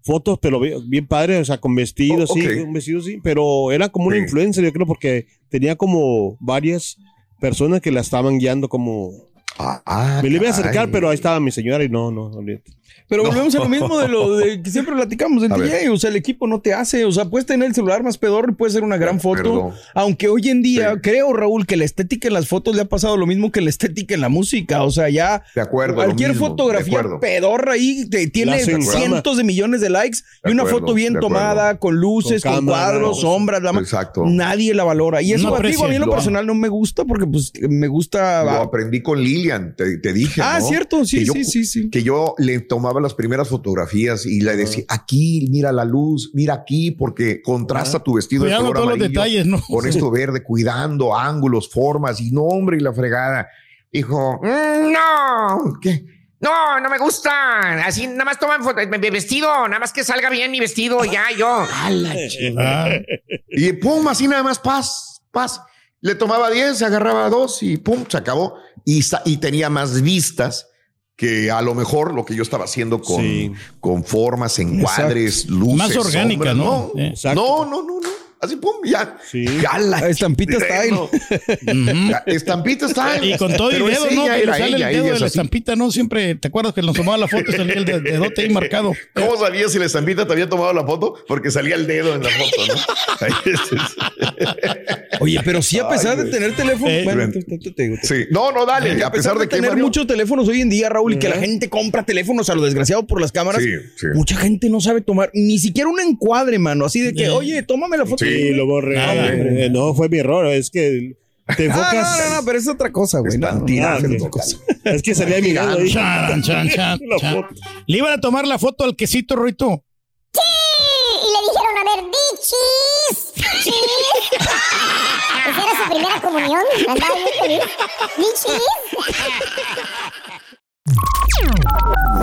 [SPEAKER 5] fotos, pero bien, bien padre, o sea, con vestidos,
[SPEAKER 3] Oh,
[SPEAKER 5] sí,
[SPEAKER 3] ok.
[SPEAKER 5] un vestido sí, pero era como una
[SPEAKER 3] Sí.
[SPEAKER 5] influencer, yo creo, porque tenía como varias personas que la estaban guiando como...
[SPEAKER 3] Ah,
[SPEAKER 5] Me le iba a acercar, pero ahí estaba mi señora y no, no, olvídate.
[SPEAKER 6] Pero
[SPEAKER 5] No.
[SPEAKER 6] volvemos a lo mismo de lo de que siempre platicamos en
[SPEAKER 5] A
[SPEAKER 6] DJ.
[SPEAKER 5] ver.
[SPEAKER 6] O sea, el equipo no te hace. O sea, puedes tener el celular más pedorro y puede ser una gran foto.
[SPEAKER 3] acuerdo.
[SPEAKER 6] Aunque hoy en día, creo, Raúl, que la estética en las fotos le ha pasado lo mismo que la estética en la música. O sea, ya
[SPEAKER 3] De acuerdo, lo
[SPEAKER 6] cualquier
[SPEAKER 3] mismo,
[SPEAKER 6] fotografía pedorra ahí te- tiene cientos de millones de likes y
[SPEAKER 3] De
[SPEAKER 6] una
[SPEAKER 3] acuerdo,
[SPEAKER 6] foto bien tomada, con luces,
[SPEAKER 5] Con
[SPEAKER 6] con, cuadros,
[SPEAKER 5] no,
[SPEAKER 6] sombras. la
[SPEAKER 3] Exacto.
[SPEAKER 6] Nadie la valora. Y eso,
[SPEAKER 4] No
[SPEAKER 6] digo, a mí en lo
[SPEAKER 3] lo-
[SPEAKER 6] personal no me gusta porque pues me gusta...
[SPEAKER 3] Lo aprendí con Lilian, te, te dije.
[SPEAKER 6] Ah,
[SPEAKER 3] ¿no?
[SPEAKER 6] cierto, sí,
[SPEAKER 3] Que yo-
[SPEAKER 6] sí, sí, sí.
[SPEAKER 3] Que yo le tomaba las primeras fotografías y le decía, aquí, mira la luz, mira aquí, porque contrasta tu vestido de
[SPEAKER 4] Cuidado
[SPEAKER 3] color
[SPEAKER 4] con todos los detalles, ¿no?
[SPEAKER 3] con esto verde, cuidando ángulos, formas, y no, hombre, y la fregada. Dijo,
[SPEAKER 11] Mm, No, ¿qué? No, no me gusta. Así nada más toman mi vestido, nada más que salga bien mi vestido, ya yo.
[SPEAKER 4] Ah,
[SPEAKER 3] y pum, así nada más, paz, paz. Le tomaba 10, se agarraba dos y pum, se acabó. Y, y tenía más vistas que a lo mejor lo que yo estaba haciendo con,
[SPEAKER 5] Sí.
[SPEAKER 3] con formas, encuadres, luces.
[SPEAKER 4] Más orgánica,
[SPEAKER 3] sombras.
[SPEAKER 4] ¿no?
[SPEAKER 3] No, no, no, no, no. Así, pum, ya.
[SPEAKER 5] Sí.
[SPEAKER 3] Jala.
[SPEAKER 6] Estampita style.
[SPEAKER 4] Ujú.
[SPEAKER 3] Ya, Estampita style.
[SPEAKER 4] Y con todo y
[SPEAKER 3] Pero
[SPEAKER 4] dedo,
[SPEAKER 3] es
[SPEAKER 4] ¿no? Pero sale
[SPEAKER 3] ella,
[SPEAKER 4] el dedo de la
[SPEAKER 3] así.
[SPEAKER 4] estampita, ¿no? Siempre, ¿te acuerdas que nos tomaba la foto y salía el de- dedote ahí marcado?
[SPEAKER 3] ¿Cómo sabías si la estampita te había tomado la foto? Porque salía el dedo en la foto, ¿no?
[SPEAKER 6] Oye, pero sí, a pesar
[SPEAKER 3] Ay,
[SPEAKER 6] de tener teléfono.
[SPEAKER 3] Eh,
[SPEAKER 6] bueno, te- te- te- te digo, te-
[SPEAKER 3] Sí, no, no, dale. A pesar de que
[SPEAKER 6] tener
[SPEAKER 3] Mario-
[SPEAKER 6] muchos teléfonos hoy en día, Raúl, y que la gente compra teléfonos a lo desgraciado por las cámaras,
[SPEAKER 3] Sí, sí.
[SPEAKER 6] mucha gente no sabe tomar ni siquiera un encuadre, mano. Así de que,
[SPEAKER 4] Eh.
[SPEAKER 6] oye, tómame la foto.
[SPEAKER 5] Sí, lo borré.
[SPEAKER 4] Nada.
[SPEAKER 5] Eh, no, fue mi error. Es que te
[SPEAKER 6] Ah,
[SPEAKER 5] enfocas.
[SPEAKER 6] no, no, no, pero es otra cosa, güey. No, es
[SPEAKER 5] que salía mirando ahí.
[SPEAKER 4] Chan, chan, chan. Le iban a tomar la foto al quesito, Roito.
[SPEAKER 7] ¡Sí! Y le dijeron, a ver, bichis. ¡Bichis! Esa era su primera comunión. Andaba.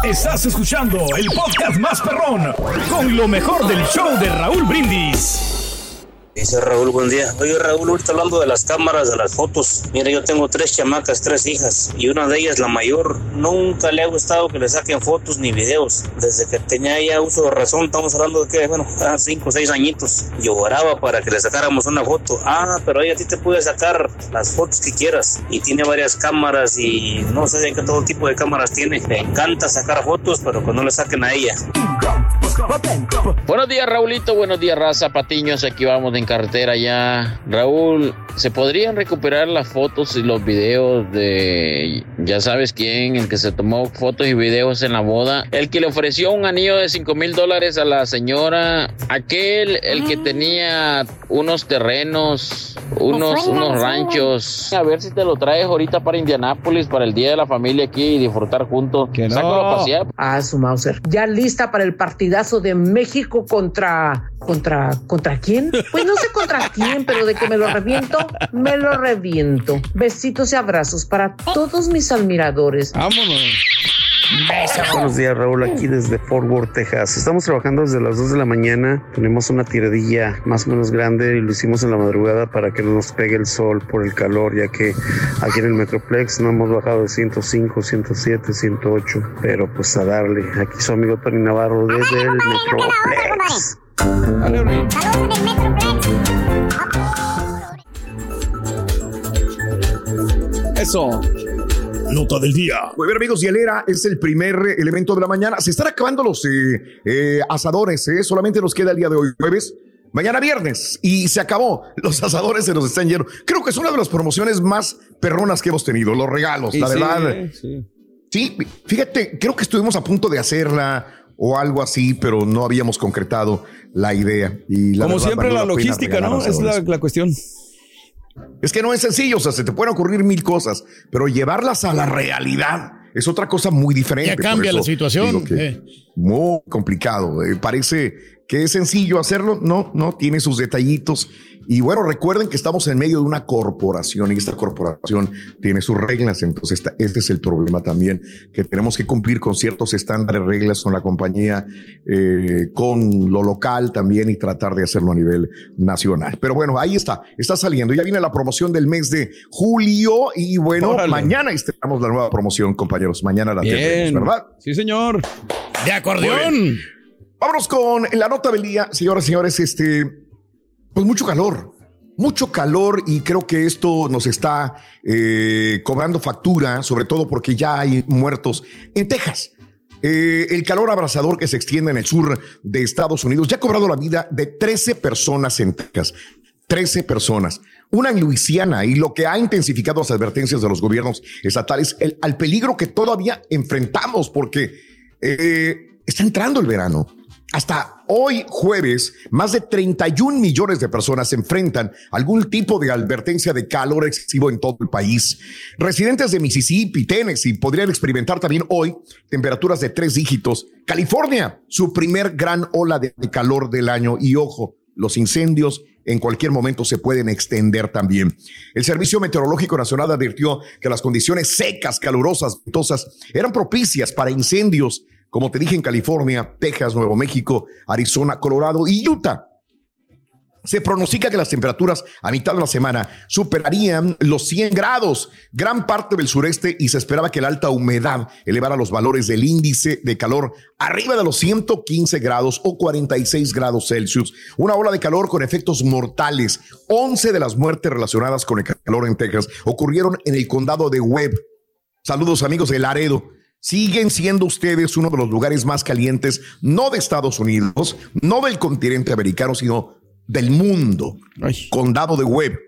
[SPEAKER 8] Estás escuchando el podcast más perrón con lo mejor del show de Raúl Brindis.
[SPEAKER 12] Dice Raúl, buen día. Oye, Raúl, ahorita hablando de las cámaras, de las fotos. Mira, yo tengo tres chamacas, tres hijas, y una de ellas, la mayor, nunca le ha gustado que le saquen fotos ni videos. Desde que tenía ya uso de razón, estamos hablando de que, bueno, a cinco o seis añitos, lloraba para que le sacáramos una foto. Ah, pero ella a ti te puede sacar las fotos que quieras, y tiene varias cámaras, y no sé de qué todo tipo de cámaras tiene. Le encanta sacar fotos, pero que no le saquen a ella.
[SPEAKER 13] Buenos días, Raulito. Buenos días, raza Patiños. Aquí vamos en carretera ya. Raúl, ¿se podrían recuperar las fotos y los videos de ya sabes quién, el que se tomó fotos y videos en la boda? El que le ofreció un anillo de 5 mil dólares a la señora. Aquel, el que tenía unos terrenos, unos, unos ranchos. A ver si te lo traes ahorita para Indianápolis, para el Día de la Familia aquí y disfrutar juntos.
[SPEAKER 6] Que no.
[SPEAKER 13] Sácalo a pasear.
[SPEAKER 14] Ah, su Mauser. Ya lista para el partidazo de México contra. ¿Contra. ¿Contra quién? Pues no sé contra quién, pero de que me lo reviento, me lo reviento. Besitos y abrazos para todos mis admiradores.
[SPEAKER 6] Vámonos.
[SPEAKER 15] Buenos días, Raúl, aquí desde Fort Worth, Texas. Estamos trabajando desde las 2 de la mañana. Tenemos una tiradilla más o menos grande y lo hicimos en la madrugada para que no nos pegue el sol por el calor, ya que aquí en el Metroplex no hemos bajado de 105, 107, 108. Pero pues a darle. Aquí su amigo Tony Navarro desde el Metroplex.
[SPEAKER 6] Dale, Rey.
[SPEAKER 7] Saludos en el Metroplex.
[SPEAKER 6] Eso.
[SPEAKER 16] Nota del día.
[SPEAKER 3] Muy bien, amigos, Hielera es el primer eh, elemento de la mañana. Se están acabando los eh, eh, asadores, ¿eh? solamente nos queda el día de hoy, jueves. Mañana viernes y se acabó. Los asadores se nos están yendo. Creo que es una de las promociones más perronas que hemos tenido. Los regalos,
[SPEAKER 6] Y
[SPEAKER 3] la
[SPEAKER 6] sí,
[SPEAKER 3] verdad.
[SPEAKER 6] sí.
[SPEAKER 3] Sí, fíjate, creo que estuvimos a punto de hacerla o algo así, pero no habíamos concretado la idea. Y la
[SPEAKER 6] Como
[SPEAKER 3] verdad,
[SPEAKER 6] siempre, la logística, ¿no? Es la, la cuestión.
[SPEAKER 3] Es que no es sencillo, o sea, se te pueden ocurrir mil cosas, pero llevarlas a la realidad es otra cosa muy diferente.
[SPEAKER 4] Ya cambia la situación. eh.
[SPEAKER 3] Muy complicado. eh, parece que es sencillo hacerlo. No, no, tiene sus detallitos. Y bueno, recuerden que estamos en medio de una corporación y esta corporación tiene sus reglas. Entonces, esta- este es el problema también, que tenemos que cumplir con ciertos estándares, reglas con la compañía, eh, con lo local también y tratar de hacerlo a nivel nacional. Pero bueno, ahí está, está saliendo. Ya viene la promoción del mes de julio y bueno,
[SPEAKER 6] Órale.
[SPEAKER 3] mañana estrenamos la nueva promoción, compañeros. Mañana la tendremos,
[SPEAKER 6] Bien.
[SPEAKER 3] ¿verdad?
[SPEAKER 6] Sí, señor.
[SPEAKER 4] De acordeón.
[SPEAKER 3] Vámonos con la nota del día, señoras y señores. Este, pues mucho calor, mucho calor y creo que esto nos está eh, cobrando factura, sobre todo porque ya hay muertos en Texas. Eh, el calor abrasador que se extiende en el sur de Estados Unidos ya ha cobrado la vida de 13 personas en Texas. 13 personas. Una en Luisiana y lo que ha intensificado las advertencias de los gobiernos estatales el- al peligro que todavía enfrentamos porque eh, está entrando el verano. Hasta hoy jueves, más de 31 millones de personas se enfrentan a algún tipo de advertencia de calor excesivo en todo el país. Residentes de Mississippi, Tennessee podrían experimentar también hoy temperaturas de tres dígitos. California, su primer gran ola de calor del año. Y ojo, los incendios en cualquier momento se pueden extender también. El Servicio Meteorológico Nacional advirtió que las condiciones secas, calurosas, ventosas eran propicias para incendios, como te dije en California, Texas, Nuevo México, Arizona, Colorado y Utah. Se pronostica que las temperaturas a mitad de la semana superarían los 100 grados, gran parte del sureste, y se esperaba que la alta humedad elevara los valores del índice de calor arriba de los 115 grados o 46 grados Celsius. Una ola de calor con efectos mortales. 11 de las muertes relacionadas con el calor en Texas ocurrieron en el condado de Webb. Saludos amigos de Laredo. Siguen siendo ustedes uno de los lugares más calientes, no de Estados Unidos, no del continente americano, sino del mundo. Condado de Webb.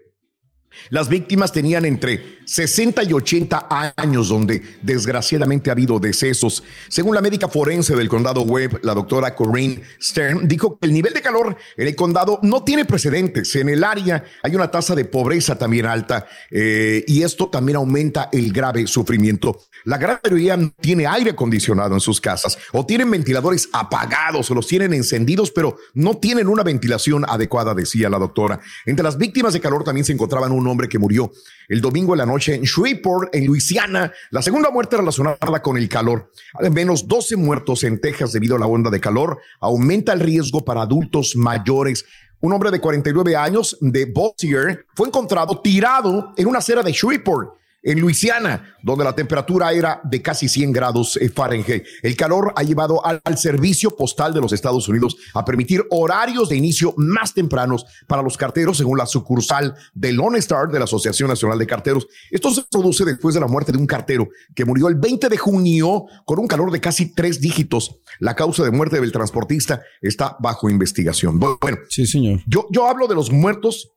[SPEAKER 3] Las víctimas tenían entre 60 y 80 años, donde desgraciadamente ha habido decesos. Según la médica forense del condado Webb, la doctora Corinne Stern, dijo que el nivel de calor en el condado no tiene precedentes. En el área hay una tasa de pobreza también alta eh, y esto también aumenta el grave sufrimiento. La gran mayoría tiene aire acondicionado en sus casas o tienen ventiladores apagados o los tienen encendidos, pero no tienen una ventilación adecuada, decía la doctora. Entre las víctimas de calor también se encontraban hombre que murió el domingo en la noche en Shreveport, en Luisiana. La segunda muerte relacionada con el calor. Al menos 12 muertos en Texas debido a la onda de calor. Aumenta el riesgo para adultos mayores. Un hombre de 49 años de Bossier fue encontrado tirado en una acera de Shreveport en Luisiana, donde la temperatura era de casi 100 grados eh, Fahrenheit. El calor ha llevado al, al servicio postal de los Estados Unidos a permitir horarios de inicio más tempranos para los carteros, según la sucursal de Lone Star de la Asociación Nacional de Carteros. Esto se produce después de la muerte de un cartero que murió el 20 de junio con un calor de casi tres dígitos. La causa de muerte del transportista está bajo investigación. Bueno,
[SPEAKER 6] sí, señor.
[SPEAKER 3] Yo, yo hablo de los muertos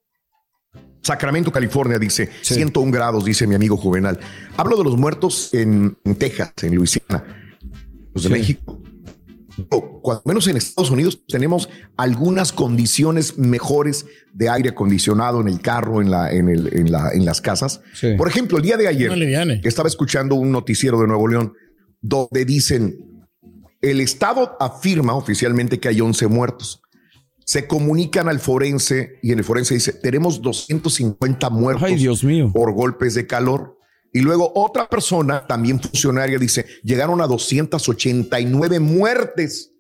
[SPEAKER 3] Sacramento, California, dice 101 grados, dice mi amigo Juvenal. Hablo de los muertos en, en Texas, en Luisiana, los de
[SPEAKER 6] Sí.
[SPEAKER 3] México. O, Cuando menos en Estados Unidos tenemos algunas condiciones mejores de aire acondicionado en el carro, en, la, en, el, en, la, en las casas. Por ejemplo, el día de ayer estaba escuchando un noticiero de Nuevo León donde dicen, el Estado afirma oficialmente que hay 11 muertos se comunican al forense y en el forense dice, tenemos 250 muertos por golpes de calor. Y luego otra persona, también funcionaria, dice, llegaron a 289 muertes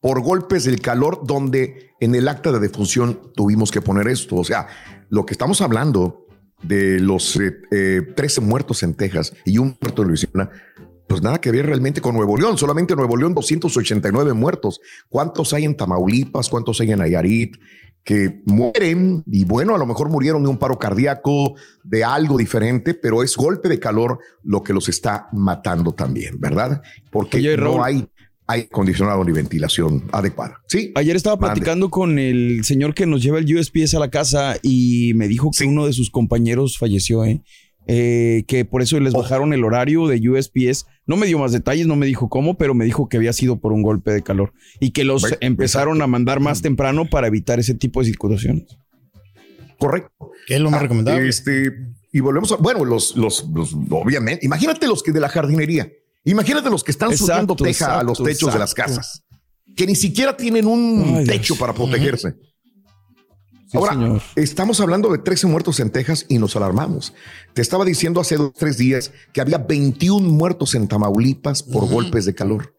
[SPEAKER 3] por golpes del calor, donde en el acta de defunción tuvimos que poner esto. O sea, lo que estamos hablando de los eh, eh, 13 muertos en Texas y un muerto en Luisiana, pues nada que ver realmente con Nuevo León. Solamente Nuevo León, 289 muertos. ¿Cuántos hay en Tamaulipas? ¿Cuántos hay en Nayarit? que mueren y bueno, a lo mejor murieron de un paro cardíaco, de algo diferente, pero es golpe de calor lo que los está matando también, ¿verdad? Porque
[SPEAKER 6] Oye,
[SPEAKER 3] no hay aire acondicionado ni ventilación adecuada. Sí.
[SPEAKER 6] Ayer estaba platicando con el señor que nos lleva el USPS a la casa y me dijo que uno de sus compañeros falleció, ¿eh? Eh, que por eso
[SPEAKER 3] Oh.
[SPEAKER 6] les bajaron el horario de USPS. No me dio más detalles, no me dijo cómo, pero me dijo que había sido por un golpe de calor y que los empezaron a mandar más temprano para evitar ese tipo de situaciones.
[SPEAKER 3] Correcto.
[SPEAKER 4] ¿Qué es lo más
[SPEAKER 3] Ah,
[SPEAKER 4] recomendable?
[SPEAKER 3] Este, y volvemos a, bueno, los, los, los, obviamente, imagínate los que de la jardinería, imagínate los que están
[SPEAKER 6] Exacto,
[SPEAKER 3] subiendo teja a los
[SPEAKER 6] exacto,
[SPEAKER 3] techos de las
[SPEAKER 6] exacto.
[SPEAKER 3] casas, que ni siquiera tienen un
[SPEAKER 6] Ay,
[SPEAKER 3] techo
[SPEAKER 6] Dios.
[SPEAKER 3] para protegerse.
[SPEAKER 6] Sí,
[SPEAKER 3] Ahora,
[SPEAKER 6] señor.
[SPEAKER 3] estamos hablando de 13 muertos en Texas y nos alarmamos. Te estaba diciendo hace dos, tres días que había 21 muertos en Tamaulipas por golpes de calor.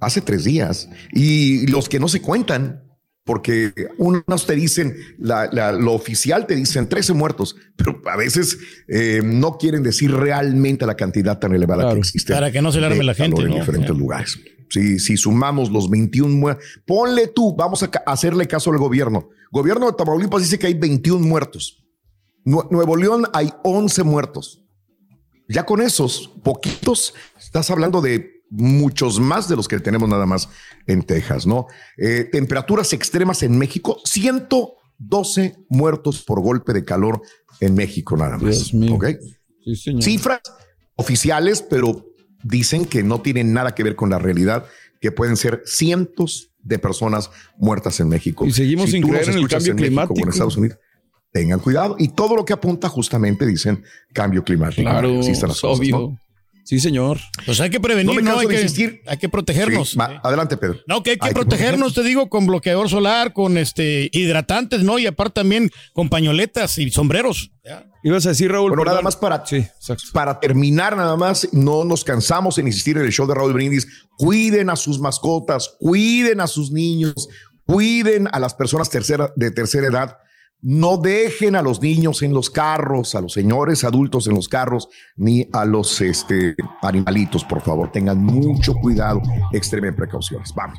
[SPEAKER 3] Hace tres días. Y los que no se cuentan, porque unos te dicen, la- la- lo oficial te dicen 13 muertos, pero a veces eh, no quieren decir realmente la cantidad tan elevada que existe.
[SPEAKER 4] Para que no se le arme
[SPEAKER 3] de
[SPEAKER 4] la gente,
[SPEAKER 3] En diferentes lugares. Si, si sumamos los 21 muertos, ponle tú, vamos a hacerle caso al gobierno. Gobierno de Tamaulipas dice que hay 21 muertos. Nue- Nuevo León hay 11 muertos. Ya con esos poquitos, estás hablando de muchos más de los que tenemos nada más en Texas, ¿no? Eh, temperaturas extremas en México, 112 muertos por golpe de calor en México nada más. ¿ok? Cifras oficiales, pero dicen que no tienen nada que ver con la realidad, que pueden ser cientos de personas muertas en México.
[SPEAKER 6] Y seguimos sin
[SPEAKER 3] tú
[SPEAKER 6] creer en el cambio
[SPEAKER 3] México en
[SPEAKER 6] climático.
[SPEAKER 3] Estados Unidos, tengan cuidado. Y todo lo que apunta justamente dicen cambio climático.
[SPEAKER 6] Claro,
[SPEAKER 3] las
[SPEAKER 6] es
[SPEAKER 3] cosas,
[SPEAKER 6] obvio.
[SPEAKER 3] ¿no?
[SPEAKER 6] Sí, señor.
[SPEAKER 4] Pues hay que prevenir,
[SPEAKER 3] No
[SPEAKER 4] ¿no?
[SPEAKER 3] me canso
[SPEAKER 4] Hay
[SPEAKER 3] de
[SPEAKER 4] que,
[SPEAKER 3] insistir.
[SPEAKER 4] hay que protegernos.
[SPEAKER 3] Sí, adelante, Pedro.
[SPEAKER 4] No, que hay que
[SPEAKER 3] Hay que
[SPEAKER 4] protegernos, te digo, con bloqueador solar, con este hidratantes, ¿no? Y aparte también con pañoletas y sombreros.
[SPEAKER 6] Ibas a decir, Raúl.
[SPEAKER 3] Bueno, nada más para, para terminar, nada más, no nos cansamos en insistir en el show de Raúl Brindis. Cuiden a sus mascotas, cuiden a sus niños, cuiden a las personas tercera, de tercera edad. No dejen a los niños en los carros, a los señores adultos en los carros, ni a los este, animalitos, por favor. Tengan mucho cuidado, extremen precauciones. Vamos.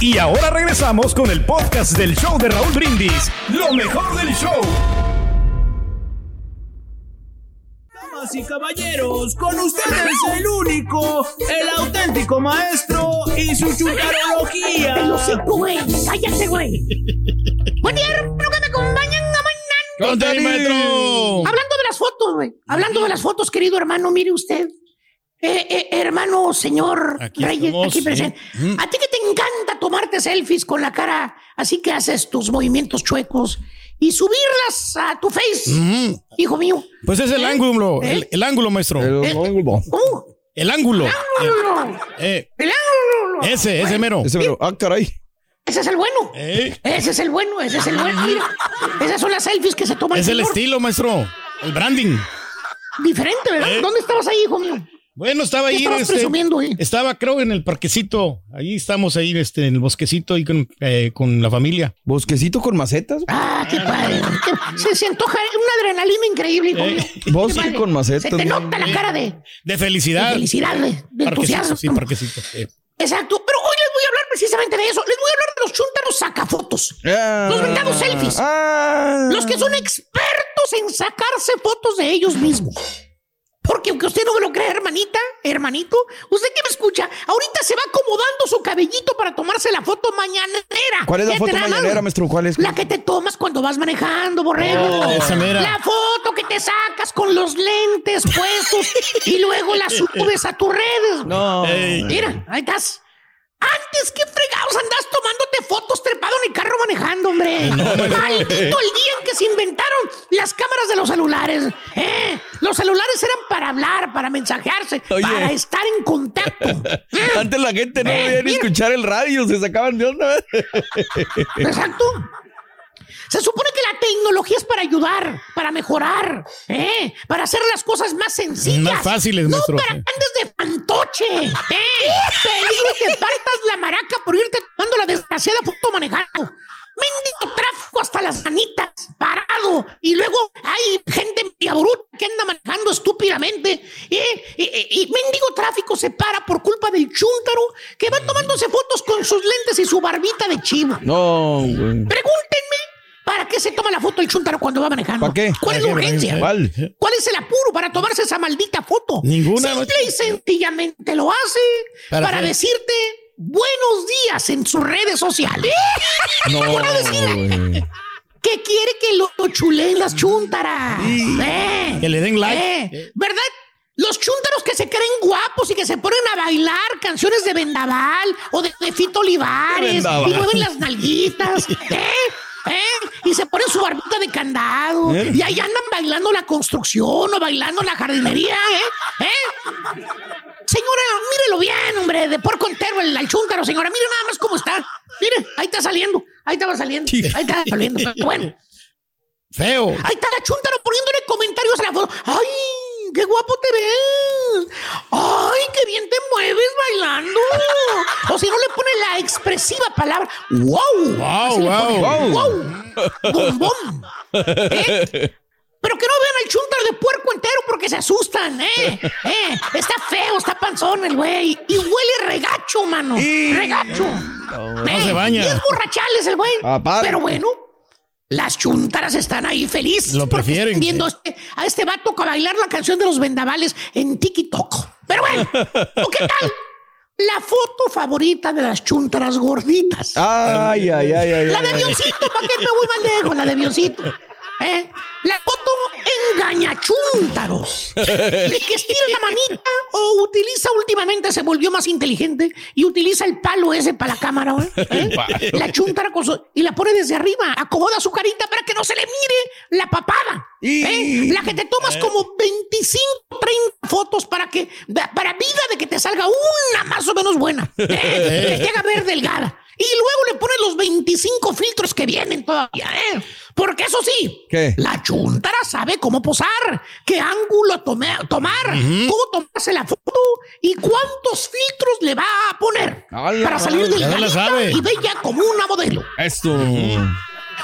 [SPEAKER 8] Y ahora regresamos con el podcast del show de Raúl Brindis. Lo mejor del show.
[SPEAKER 17] Damas y caballeros, con ustedes el único, el auténtico maestro y su chutarología.
[SPEAKER 7] ¡El hocico, güey! ¡Cállate, güey! Buen día, hermano, que me acompañan a mañana. Hablando de las fotos, güey. Hablando de las fotos, querido hermano, mire usted. Eh, eh, hermano, señor
[SPEAKER 4] Aquí
[SPEAKER 7] Reyes,
[SPEAKER 4] estamos,
[SPEAKER 7] aquí presente. A ti que te encanta tomarte selfies con la cara, así que haces tus movimientos chuecos y subirlas a tu face,
[SPEAKER 4] Mm.
[SPEAKER 7] hijo mío.
[SPEAKER 4] Pues es el ángulo, el, el ángulo, maestro.
[SPEAKER 6] El ángulo.
[SPEAKER 7] ¿Cómo?
[SPEAKER 4] El ángulo.
[SPEAKER 7] ¡Ángulo!
[SPEAKER 4] Eh,
[SPEAKER 7] ¡El ángulo!
[SPEAKER 4] ese, ese mero.
[SPEAKER 6] Ese, pero, ah, caray.
[SPEAKER 7] Ese es el bueno.
[SPEAKER 4] Eh,
[SPEAKER 7] Ese es el bueno, ese es el bueno. Mira, esas son las selfies que se toman.
[SPEAKER 4] es el estilo, maestro. El branding.
[SPEAKER 7] Diferente, ¿verdad?
[SPEAKER 4] Eh.
[SPEAKER 7] ¿Dónde estabas ahí, hijo mío?
[SPEAKER 4] Bueno, estaba
[SPEAKER 7] ¿Qué
[SPEAKER 4] ahí.
[SPEAKER 7] estabas
[SPEAKER 4] este,
[SPEAKER 7] presumiendo ahí?
[SPEAKER 4] Estaba, creo, en el parquecito. Ahí estamos, ahí este, en el bosquecito, ahí con, eh, con la familia.
[SPEAKER 6] ¿Bosquecito con macetas?
[SPEAKER 7] Ah, qué padre. Se, se antoja una adrenalina increíble, hijo mío.
[SPEAKER 6] Bosque con macetas,
[SPEAKER 7] Se te
[SPEAKER 6] ¿no?
[SPEAKER 7] nota la cara de,
[SPEAKER 4] De felicidad.
[SPEAKER 7] de felicidad, de, de
[SPEAKER 4] Parquecito,
[SPEAKER 7] entusiasmo.
[SPEAKER 4] sí, parquecito. eh.
[SPEAKER 7] Exacto. Pero hoy les voy a hablar precisamente de eso. Les voy a hablar de los chúntaros sacafotos.
[SPEAKER 6] Ah.
[SPEAKER 7] Los vendados selfies.
[SPEAKER 6] Ah.
[SPEAKER 7] Los que son expertos en sacarse fotos de ellos mismos. Porque aunque usted no me lo crea, hermanita, hermanito, usted que me escucha, ahorita se va acomodando su cabellito para tomarse la foto mañanera.
[SPEAKER 6] ¿Cuál es la foto mañanera, maestro? ¿Cuál es?
[SPEAKER 7] La que te tomas cuando vas manejando, borrego.
[SPEAKER 4] Oh, esa mera.
[SPEAKER 7] La foto que te sacas con los lentes puestos y luego la subes a tus redes.
[SPEAKER 6] No.
[SPEAKER 7] Mira, ahí estás. Antes, ¿qué fregados andas tomándote fotos trepado en el carro manejando, hombre? Maldito el día en que se inventaron las cámaras de los celulares. ¿eh? Los celulares eran para hablar, para mensajearse,
[SPEAKER 6] Oye.
[SPEAKER 7] para estar en contacto.
[SPEAKER 6] Antes la gente no
[SPEAKER 7] Eh,
[SPEAKER 6] podía ni
[SPEAKER 7] mira.
[SPEAKER 6] escuchar el radio, se sacaban de onda.
[SPEAKER 7] Exacto. Se supone que la tecnología es para ayudar, para mejorar, ¿eh? para hacer las cosas más sencillas.
[SPEAKER 4] Más fáciles,
[SPEAKER 7] no para andes de fantoche. ¿eh? Peligro que partas la maraca por irte tomando la desgraciada foto manejando. Mendigo tráfico hasta las manitas, parado. Y luego hay gente bruta que anda manejando estúpidamente. ¿eh? Y, y- y mendigo tráfico se para por culpa del chúntaro que va tomándose fotos con sus lentes y su barbita de chivo.
[SPEAKER 6] No, güey.
[SPEAKER 7] Pregúntenme, ¿para qué se toma la foto el chúntaro cuando va manejando?
[SPEAKER 6] ¿Para qué?
[SPEAKER 7] ¿Cuál es la urgencia?
[SPEAKER 6] ¿Cuál?
[SPEAKER 7] ¿Cuál es el apuro para tomarse esa maldita foto?
[SPEAKER 4] Ninguna,
[SPEAKER 7] Simple y sencillamente lo hace
[SPEAKER 4] ¿Para
[SPEAKER 7] decirte buenos días en sus redes sociales.
[SPEAKER 6] No,
[SPEAKER 7] Para decir
[SPEAKER 6] güey.
[SPEAKER 7] que quiere que lo, lo chuleen las chúntaras. Eh,
[SPEAKER 4] Que le den like.
[SPEAKER 7] eh, ¿Verdad? Los chúntaros que se creen guapos y que se ponen a bailar canciones de Vendaval o de, de Fito Olivares y mueven las nalguitas, ¿eh? ¿Eh? Y se ponen su barbita de candado
[SPEAKER 6] ¿Eh?
[SPEAKER 7] y ahí andan bailando la construcción o bailando la jardinería, ¿eh? ¿Eh? Señora, mírelo bien, hombre, de porco entero el, el chúntaro, señora, mire nada más cómo está. Mire, ahí está saliendo, ahí estaba saliendo, ahí está saliendo. Pero Bueno,
[SPEAKER 4] Feo.
[SPEAKER 7] Ahí está la chuntaro poniéndole comentarios a la foto. ¡Ay! ¡Qué guapo te ves! ¡Ay, qué bien te mueves bailando! O si no le pone la expresiva palabra ¡Wow!
[SPEAKER 4] Wow, wow.
[SPEAKER 7] ¡Wow! ¡Bombón! ¿Eh? Pero que no vean al chúntaro de puerco entero porque se asustan, ¿eh? ¿eh? Está feo, está panzón el güey. Y huele regacho, mano. Regacho.
[SPEAKER 4] No
[SPEAKER 7] ¿eh?
[SPEAKER 4] se baña.
[SPEAKER 7] Y es borrachales el güey.
[SPEAKER 6] Aparte.
[SPEAKER 7] Pero bueno, las chuntaras están ahí felices.
[SPEAKER 4] Lo
[SPEAKER 7] porque
[SPEAKER 4] prefieren,
[SPEAKER 7] están viendo a este, a este vato a bailar la canción de los vendavales en TikTok. Pero bueno, ¿o ¿qué tal? La foto favorita de las chuntaras gorditas.
[SPEAKER 6] Ay, ay, ay, ay.
[SPEAKER 7] La
[SPEAKER 6] ay,
[SPEAKER 7] de avioncito, ¿para qué me voy más lejos? La de avioncito. ¿Eh? La foto engañachúntaros. El que estira la manita o utiliza últimamente, se volvió más inteligente y utiliza el palo ese para la cámara. ¿eh? ¿Eh? La chuntara con su- y la pone desde arriba, acomoda su carita para que no se le mire la papada. ¿eh? La que te tomas como 25, 30 fotos para que, para vida de que te salga una más o menos buena. ¿eh? Que te haga ver delgada. Y luego le pones los 25 filtros que vienen todavía, ¿eh? Porque eso sí,
[SPEAKER 6] ¿Qué?
[SPEAKER 7] la chuntara sabe cómo posar, qué ángulo tome- tomar, cómo tomarse la foto y cuántos filtros le va a poner para salir
[SPEAKER 4] se la sabe.
[SPEAKER 7] y bella como una modelo.
[SPEAKER 6] Esto.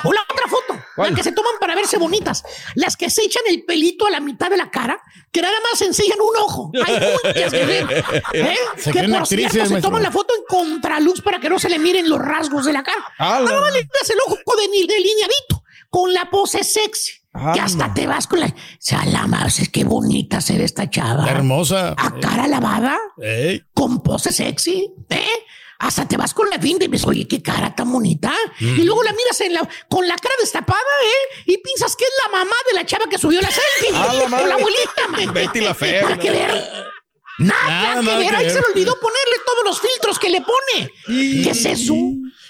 [SPEAKER 7] O la otra foto,
[SPEAKER 6] ¿Cuál?
[SPEAKER 7] la que se toman para verse bonitas. Las que se echan el pelito a la mitad de la cara, que nada más enseñan un ojo. Hay muchas que ver. ¿eh?
[SPEAKER 4] Se
[SPEAKER 7] Que por
[SPEAKER 4] actrices,
[SPEAKER 7] cierto se toman la foto en contraluz para que no se le miren los rasgos de la cara. Nada más le tiras el ojo de- delineadito, con la pose sexy. Que hasta te vas con la... Se alama, qué bonita se ve esta chava.
[SPEAKER 4] Hermosa.
[SPEAKER 7] A cara lavada, con pose sexy, ¿eh? Hasta te vas con la finta y dices, oye, qué cara tan bonita. Y luego la miras en la, con la cara destapada, ¿eh? Y piensas que es la mamá de la chava que subió la selfie.
[SPEAKER 6] ¡A la
[SPEAKER 7] o
[SPEAKER 6] madre!
[SPEAKER 7] la abuelita, man.
[SPEAKER 6] Betty la fea, ¿no?
[SPEAKER 7] que ver. Nada,
[SPEAKER 4] Nada,
[SPEAKER 7] que
[SPEAKER 4] nada
[SPEAKER 7] ver.
[SPEAKER 4] que
[SPEAKER 7] Ahí
[SPEAKER 4] ver.
[SPEAKER 7] se le olvidó ponerle todos los filtros que le pone. ¿Qué es eso?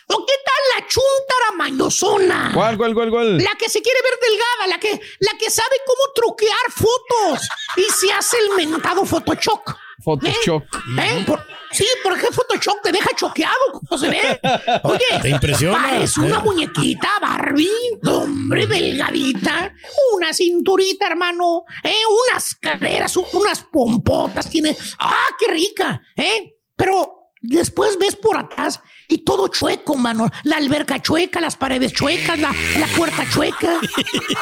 [SPEAKER 7] ¿O qué tal la chuntara mañosona?
[SPEAKER 6] ¿Cuál, cuál, cuál, cuál?
[SPEAKER 7] La que se quiere ver delgada, la que, la que sabe cómo truquear fotos y se hace el mentado Photoshop.
[SPEAKER 6] Photoshop.
[SPEAKER 7] ¿Eh? Por- sí, porque Photoshop te deja choqueado, ¿cómo se ve? Oye,
[SPEAKER 4] Te impresiona.
[SPEAKER 7] Parece una
[SPEAKER 4] Eh.
[SPEAKER 7] muñequita Barbie, hombre, delgadita, una cinturita, hermano, ¿eh? unas caderas, un- unas pompotas, tiene. ¡Ah, qué rica! ¿eh? Pero después ves por atrás y todo chueco, mano. La alberca chueca, las paredes chuecas, la, la puerta chueca.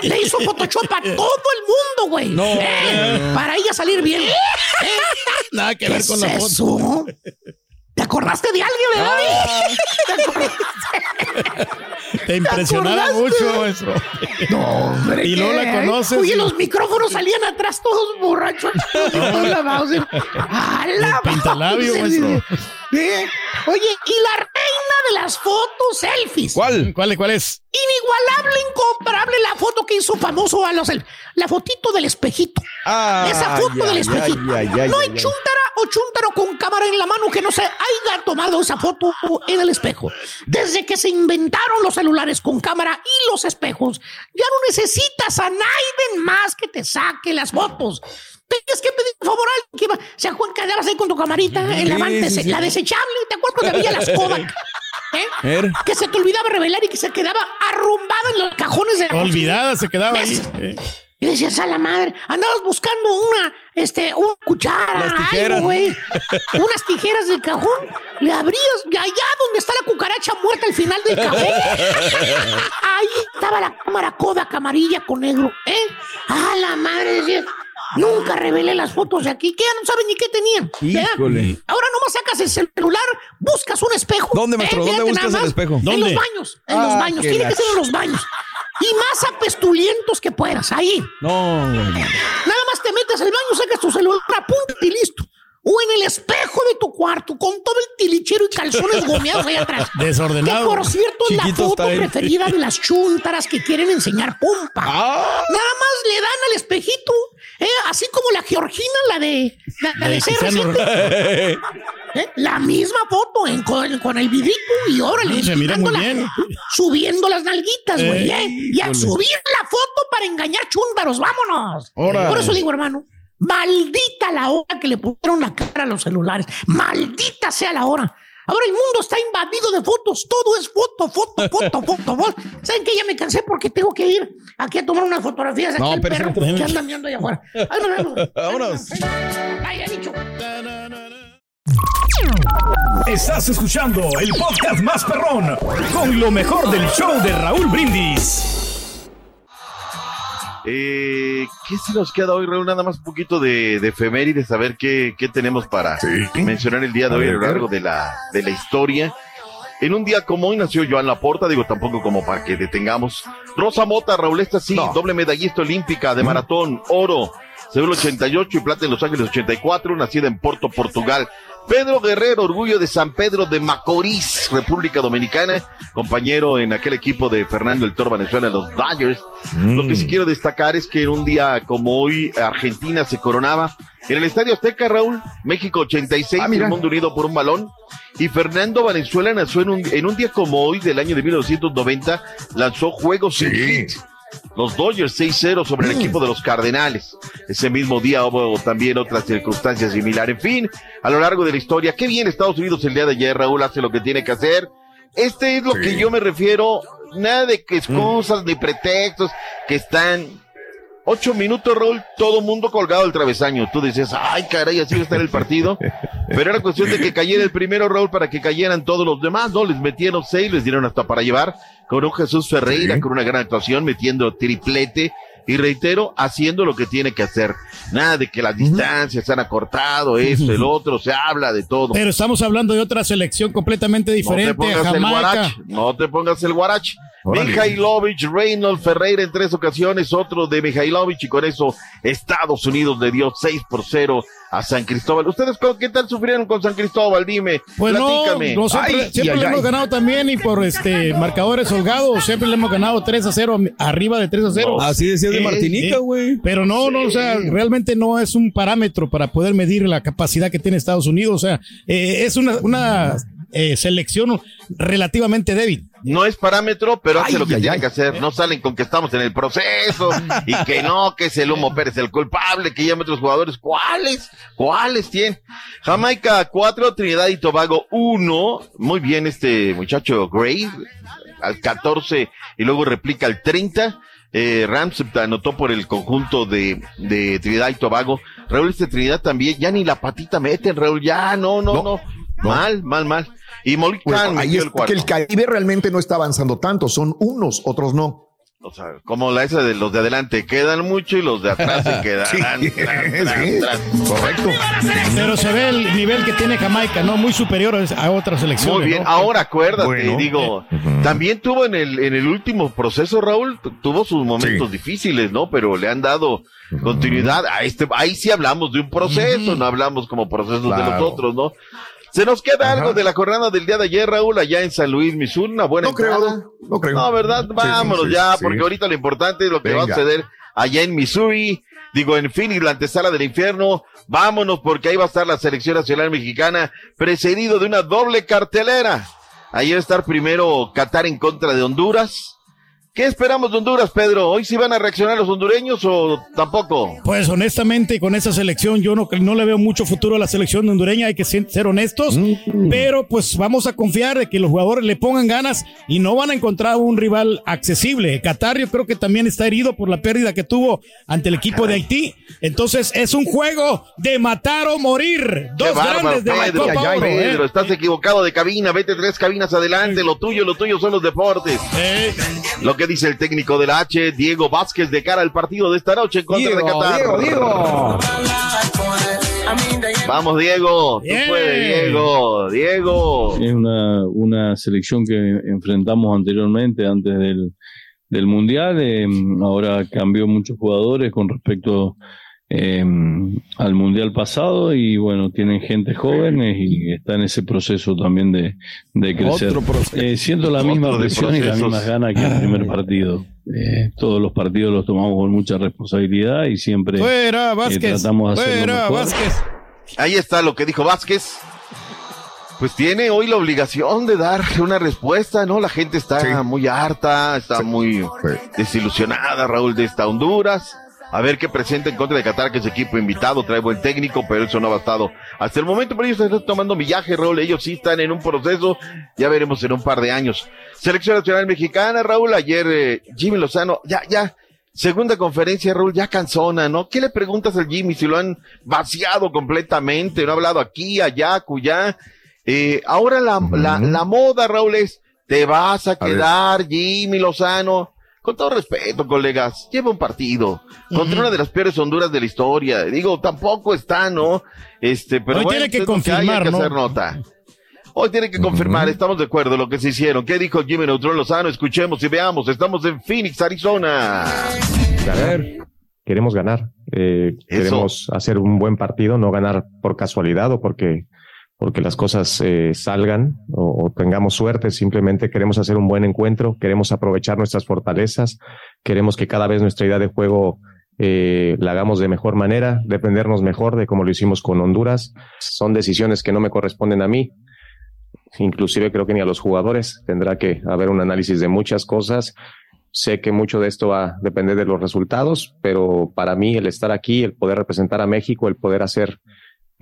[SPEAKER 7] Le hizo Photoshop a todo el mundo, güey.
[SPEAKER 6] No.
[SPEAKER 7] ¿eh? Para ella salir bien. ¿eh?
[SPEAKER 4] Nada que
[SPEAKER 7] ¿Qué
[SPEAKER 4] ver con
[SPEAKER 7] es
[SPEAKER 4] la foto.
[SPEAKER 7] eso? ¿Te acordaste de alguien, verdad?
[SPEAKER 4] Ah.
[SPEAKER 7] ¿Te acordaste?
[SPEAKER 4] Te impresionaba mucho, maestro.
[SPEAKER 7] No, hombre.
[SPEAKER 4] Y no la conoces.
[SPEAKER 7] Oye, los micrófonos salían atrás todos borrachos. todos lavados. ¡A la
[SPEAKER 4] El pintalabio, maestro.
[SPEAKER 7] ¿Eh? Oye, y la reina de las fotos selfies.
[SPEAKER 4] ¿Cuál? ¿Cuál, cuál es?
[SPEAKER 7] Inigualable, incomparable la foto que hizo famoso a los la fotito del espejito.
[SPEAKER 6] Ah,
[SPEAKER 7] Esa foto del espejito. no hay
[SPEAKER 6] ay, ay.
[SPEAKER 7] chuntara o chuntaro con cámara en la mano que no se haya tomado esa foto en el espejo. Desde que se inventaron los celulares con cámara y los espejos, ya no necesitas a nadie más que te saque las fotos. Tienes que pedir por favor a alguien que va- se ahí con tu camarita en la,
[SPEAKER 6] Sí,
[SPEAKER 7] van-
[SPEAKER 6] sí, sí.
[SPEAKER 7] la desechable. ¿Te acuerdas cuando había las Kodak? ¿Eh?
[SPEAKER 6] Er.
[SPEAKER 7] Que se te olvidaba revelar y que se quedaba arrumbada en los cajones de la cocina.
[SPEAKER 4] Olvidada se quedaba ahí. Eh.
[SPEAKER 7] Y decías a la madre, andabas buscando una, este, una cuchara, algo, güey. Unas tijeras del cajón, le abrías, y allá donde está la cucaracha muerta al final del cajón, ahí estaba la cámara Kodak amarilla con negro, ¿eh? A la madre decías, nunca revelé las fotos de aquí, que ya no saben ni qué tenían.
[SPEAKER 6] Híjole.
[SPEAKER 7] Ahora nomás sacas el celular, buscas un espejo.
[SPEAKER 6] ¿Dónde, maestro? ¿Dónde
[SPEAKER 7] Fíjate
[SPEAKER 6] buscas el espejo?
[SPEAKER 7] En
[SPEAKER 4] ¿Dónde?
[SPEAKER 7] los baños, en los
[SPEAKER 6] Ah,
[SPEAKER 7] baños. Tiene que ser en los baños. Y más apestulientos que puedas, ahí.
[SPEAKER 6] No.
[SPEAKER 7] Nada más te metes al baño, sacas tu celular, apúntate y listo. O en el espejo de tu cuarto, con todo el tilichero y calzones gomeados ahí atrás.
[SPEAKER 4] Desordenado.
[SPEAKER 7] Que por cierto es la foto preferida de las chuntaras que quieren enseñar pompa.
[SPEAKER 6] Ah.
[SPEAKER 7] Nada más le dan al espejito, ¿eh? así como la Georgina, la de, la, la de ser
[SPEAKER 4] Cristiano
[SPEAKER 7] reciente. ¿eh? La misma foto en- con, con el y órale,
[SPEAKER 4] Se mira muy bien.
[SPEAKER 7] subiendo las nalguitas, güey.
[SPEAKER 4] Eh,
[SPEAKER 7] ¿eh? Y a subir la foto para engañar chúntaros, vámonos. Por eso digo, hermano, maldita la hora que le pusieron la cara a los celulares. Maldita sea la hora. Ahora el mundo está invadido de fotos, todo es foto, foto, foto, foto, foto. ¿Saben qué? Ya me cansé porque tengo que ir aquí a tomar unas fotografías aquí
[SPEAKER 6] No, pero
[SPEAKER 7] perro que anda mirando allá afuera. Ahí nos vemos.
[SPEAKER 6] Vámonos.
[SPEAKER 7] Vaya dicho.
[SPEAKER 8] Estás escuchando el podcast más perrón con lo mejor del show de Raúl Brindis.
[SPEAKER 18] Eh, ¿Qué se nos queda hoy, Raúl? Nada más un poquito de, de efemérides, a ver qué, qué tenemos para mencionar el día de hoy a lo largo de la, de la historia. En un día como hoy nació Joan Laporta, digo tampoco como para que detengamos. Rosa Mota, Raúl, esta sí, doble medallista olímpica de maratón, oro, Seúl 88 y plata en Los Ángeles 84, nacida en Porto, Portugal. Pedro Guerrero, orgullo de San Pedro de Macorís, República Dominicana, compañero en aquel equipo de Fernando el Toro Venezuela, los Dodgers. Lo que sí quiero destacar es que en un día como hoy, Argentina se coronaba en el Estadio Azteca, Raúl, México 86, el mundo unido por un balón. Y Fernando Valenzuela nació en un, en un día como hoy del año de 1990, lanzó Juegos sin Hit. Los Dodgers 6-0 sobre el equipo de los Cardenales. Ese mismo día hubo también otras circunstancias similares. En fin, a lo largo de la historia, qué bien Estados Unidos el día de ayer, Raúl hace lo que tiene que hacer. Este es lo que yo me refiero, nada de que excusas ni pretextos que están ocho minutos, Raúl, todo mundo colgado del travesaño. Tú decías, ay, caray, así va a estar el partido. Pero era cuestión de que cayera el primero, Raúl, para que cayeran todos los demás, ¿no? Les metieron seis, les dieron hasta para llevar, con un Jesús Ferreira, con una gran actuación, metiendo triplete. Y reitero, haciendo lo que tiene que hacer. Nada de que las distancias se han acortado, esto, el otro, se habla de todo.
[SPEAKER 4] Pero estamos hablando de otra selección completamente
[SPEAKER 18] No te
[SPEAKER 4] diferente.
[SPEAKER 18] pongas el
[SPEAKER 4] Jamaica.
[SPEAKER 18] guarache, no te pongas el guarache.
[SPEAKER 4] Órale.
[SPEAKER 18] Mijailovich, Reynolds, Ferreira en tres ocasiones, otro de Mijailovich y con eso Estados Unidos le dio 6 por 0 a San Cristóbal. ¿Ustedes con- qué tal sufrieron con San Cristóbal? Dime,
[SPEAKER 4] Pues no,
[SPEAKER 18] platícame.
[SPEAKER 4] nosotros
[SPEAKER 18] Ay,
[SPEAKER 4] siempre
[SPEAKER 18] ay,
[SPEAKER 4] le hemos ganado también y por este marcadores holgados, siempre le hemos ganado 3 a 0, arriba de 3 a 0.
[SPEAKER 6] No, así decías de Martinica, güey.
[SPEAKER 4] Pero no, no, o sea, realmente no es un parámetro para poder medir la capacidad que tiene Estados Unidos, o sea, eh, es una, una eh, selección relativamente débil.
[SPEAKER 18] No es parámetro, pero hace
[SPEAKER 4] Ay,
[SPEAKER 18] lo que
[SPEAKER 4] ay,
[SPEAKER 18] tiene
[SPEAKER 4] ay.
[SPEAKER 18] que hacer. No salen con que estamos en el proceso y que no, que es el Humo Pérez el culpable, que llame otros jugadores. ¿Cuáles? ¿Cuáles tiene? Jamaica 4, Trinidad y Tobago 1. Muy bien este muchacho Gray al 14 y luego replica al 30. Eh, Rams anotó por el conjunto de, de Trinidad y Tobago. Raúl, este Trinidad también, ya ni la patita meten, Raúl, ya, no, no, no. Mal, mal, mal. Y Molly
[SPEAKER 3] Bueno,
[SPEAKER 18] Khan
[SPEAKER 3] ahí es
[SPEAKER 18] el cuarto.
[SPEAKER 3] que el Caribe realmente no está avanzando tanto, son unos, otros no.
[SPEAKER 18] O sea, como la esa de los de adelante quedan mucho y los de atrás se.
[SPEAKER 3] Sí, sí.
[SPEAKER 18] tras.
[SPEAKER 3] Correcto.
[SPEAKER 4] Pero se ve el nivel que tiene Jamaica, ¿no? Muy superior a otras selecciones.
[SPEAKER 18] Muy bien,
[SPEAKER 4] ¿no?
[SPEAKER 18] ahora acuérdate,
[SPEAKER 4] Bueno.
[SPEAKER 18] digo, también tuvo en el, en el último proceso, Raúl, tu- tuvo sus momentos difíciles, ¿no? Pero le han dado continuidad a este, ahí sí hablamos de un proceso, no hablamos como procesos de los otros, ¿no? Se nos queda algo de la jornada del día de ayer, Raúl, allá en San Luis, Missouri, una buena
[SPEAKER 3] No creo, no creo.
[SPEAKER 18] No, ¿verdad? Vámonos
[SPEAKER 3] sí,
[SPEAKER 18] ya,
[SPEAKER 3] sí.
[SPEAKER 18] porque ahorita lo importante es lo que va a suceder allá en Missouri. Digo, en Phoenix, la antesala del infierno. Vámonos, porque ahí va a estar la selección nacional mexicana, precedido de una doble cartelera. Ahí va a estar primero Qatar en contra de Honduras. ¿Qué esperamos de Honduras, Pedro? ¿Hoy sí van a reaccionar los hondureños o tampoco?
[SPEAKER 4] Pues honestamente, con esa selección, yo no, no le veo mucho futuro a la selección hondureña, hay que ser, honestos, pero pues vamos a confiar de que los jugadores le pongan ganas y no van a encontrar un rival accesible. Qatar yo creo que también está herido por la pérdida que tuvo ante el equipo de Haití. Entonces es un juego de matar o morir. Dos
[SPEAKER 18] Qué bárbaro,
[SPEAKER 4] grandes de la
[SPEAKER 18] Pedro,
[SPEAKER 4] Copa Oro, ¿eh?
[SPEAKER 18] Pedro, estás equivocado de cabina, vete tres cabinas adelante, lo tuyo, lo tuyo son los deportes. Lo que dice el técnico de la H, Diego Vázquez, de cara al partido de esta noche en contra de
[SPEAKER 6] Diego,
[SPEAKER 18] Qatar.
[SPEAKER 6] Diego, Diego.
[SPEAKER 18] Vamos, Diego, tú puedes, Diego, Diego.
[SPEAKER 19] Es una, una selección que enfrentamos anteriormente, antes del, del Mundial. eh, ahora cambió muchos jugadores con respecto eh, al Mundial pasado y bueno, tienen gente jóvenes y está en ese proceso también de, de crecer. Eh, siento la
[SPEAKER 18] Otro
[SPEAKER 19] misma presión y las mismas ganas que el primer partido. Eh, todos los partidos los tomamos con mucha responsabilidad y siempre
[SPEAKER 4] Fuera,
[SPEAKER 19] eh,
[SPEAKER 4] Vázquez.
[SPEAKER 19] tratamos de
[SPEAKER 4] Fuera,
[SPEAKER 19] mejor.
[SPEAKER 4] Vázquez.
[SPEAKER 18] Ahí está lo que dijo Vázquez. Pues tiene hoy la obligación de dar una respuesta, ¿no? La gente está muy harta, está muy desilusionada, Raúl, de esta Honduras. A ver qué presenta en contra de Qatar, que es equipo invitado, trae buen técnico, pero eso no ha bastado hasta el momento. Pero ellos están tomando millaje, Raúl. Ellos sí están en un proceso. Ya veremos en un par de años. Selección Nacional Mexicana, Raúl. Ayer eh, Jimmy Lozano, ya, ya. Segunda conferencia, Raúl, ya cansona, ¿no? ¿Qué le preguntas al Jimmy si lo han vaciado completamente? No ha hablado aquí, allá, cuya. Eh, ahora la, la, la moda, Raúl, es, te vas a quedar, Jimmy Lozano. Con todo respeto, colegas, lleva un partido contra una de las peores Honduras de la historia. Digo, tampoco está, ¿no? Este, pero
[SPEAKER 4] Hoy
[SPEAKER 18] bueno,
[SPEAKER 4] tiene que
[SPEAKER 18] hay, hay
[SPEAKER 4] confirmar,
[SPEAKER 18] que
[SPEAKER 4] ¿no?
[SPEAKER 18] hacer nota. Hoy tiene que confirmar, estamos de acuerdo, lo que se hicieron. ¿Qué dijo Jimmy Neutrón Lozano? Escuchemos y veamos. Estamos en Phoenix, Arizona.
[SPEAKER 20] ganar. Queremos ganar. Eh, queremos hacer un buen partido, no ganar por casualidad o porque, porque las cosas eh, salgan o, tengamos suerte. Simplemente queremos hacer un buen encuentro, queremos aprovechar nuestras fortalezas, queremos que cada vez nuestra idea de juego eh, la hagamos de mejor manera, defendernos mejor de como lo hicimos con Honduras. Son decisiones que no me corresponden a mí, inclusive creo que ni a los jugadores. Tendrá que haber un análisis de muchas cosas. Sé que mucho de esto va a depender de los resultados, pero para mí el estar aquí, el poder representar a México, el poder hacer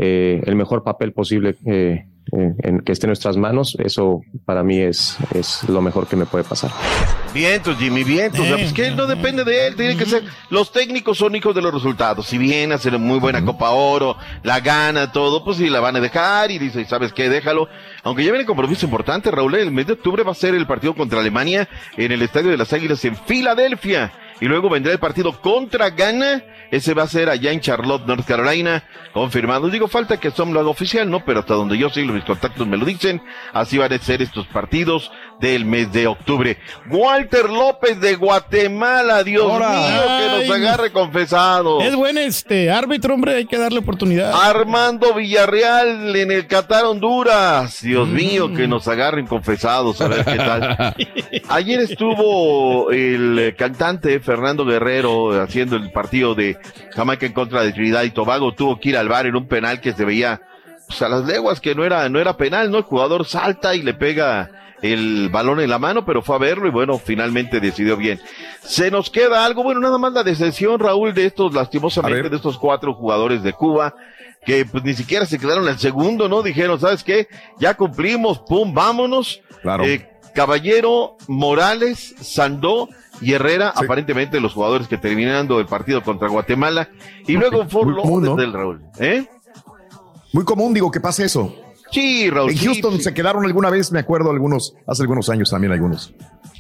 [SPEAKER 20] eh, el mejor papel posible eh, eh, en que esté en nuestras manos, eso para mí es, es lo mejor que me puede pasar.
[SPEAKER 18] Vientos, Jimmy, vientos. O sea, pues que no depende de él, tiene que ser. Los técnicos son hijos de los resultados. Si bien hacer muy buena Copa Oro, la gana, todo, pues sí la van a dejar y dice, ¿sabes qué? Déjalo. Aunque ya viene compromiso importante, Raúl, el mes de octubre va a ser el partido contra Alemania en el Estadio de las Águilas en Filadelfia. Y luego vendrá el partido contra Ghana. Ese va a ser allá en Charlotte, North Carolina. Confirmado. Digo, falta que Som lo haga oficial, ¿no? Pero hasta donde yo sé, mis contactos me lo dicen. Así van a ser estos partidos del mes de octubre. Walter López de Guatemala, Dios mío, que nos agarre confesado.
[SPEAKER 4] Es buen este árbitro, hombre, hay que darle oportunidad.
[SPEAKER 18] Armando Villarreal en el Qatar Honduras. Dios mío, que nos agarren confesados, a ver qué tal. Ayer estuvo el eh, cantante Fernando Guerrero haciendo el partido de Jamaica en contra de Trinidad y Tobago. Tuvo que ir al bar en un penal que se veía pues, a las leguas que no era, no era penal, ¿no? El jugador salta y le pega el balón en la mano, pero fue a verlo y bueno, finalmente decidió bien. Se nos queda algo, bueno, nada más la decepción, Raúl, de estos, lastimosamente, de estos cuatro jugadores de Cuba, que pues ni siquiera se quedaron al segundo, ¿no? Dijeron, ¿sabes qué? Ya cumplimos, pum, vámonos.
[SPEAKER 3] Claro.
[SPEAKER 18] Eh, Caballero, Morales, Sandó y Herrera, aparentemente los jugadores que terminando el partido contra Guatemala. Y luego
[SPEAKER 3] común, ¿no?
[SPEAKER 18] del Raúl. ¿Eh?
[SPEAKER 3] Muy común, digo, que pase eso.
[SPEAKER 18] Sí, Raúl.
[SPEAKER 3] En
[SPEAKER 18] sí,
[SPEAKER 3] Houston
[SPEAKER 18] sí.
[SPEAKER 3] se quedaron alguna vez, me acuerdo, algunos, hace algunos años también algunos.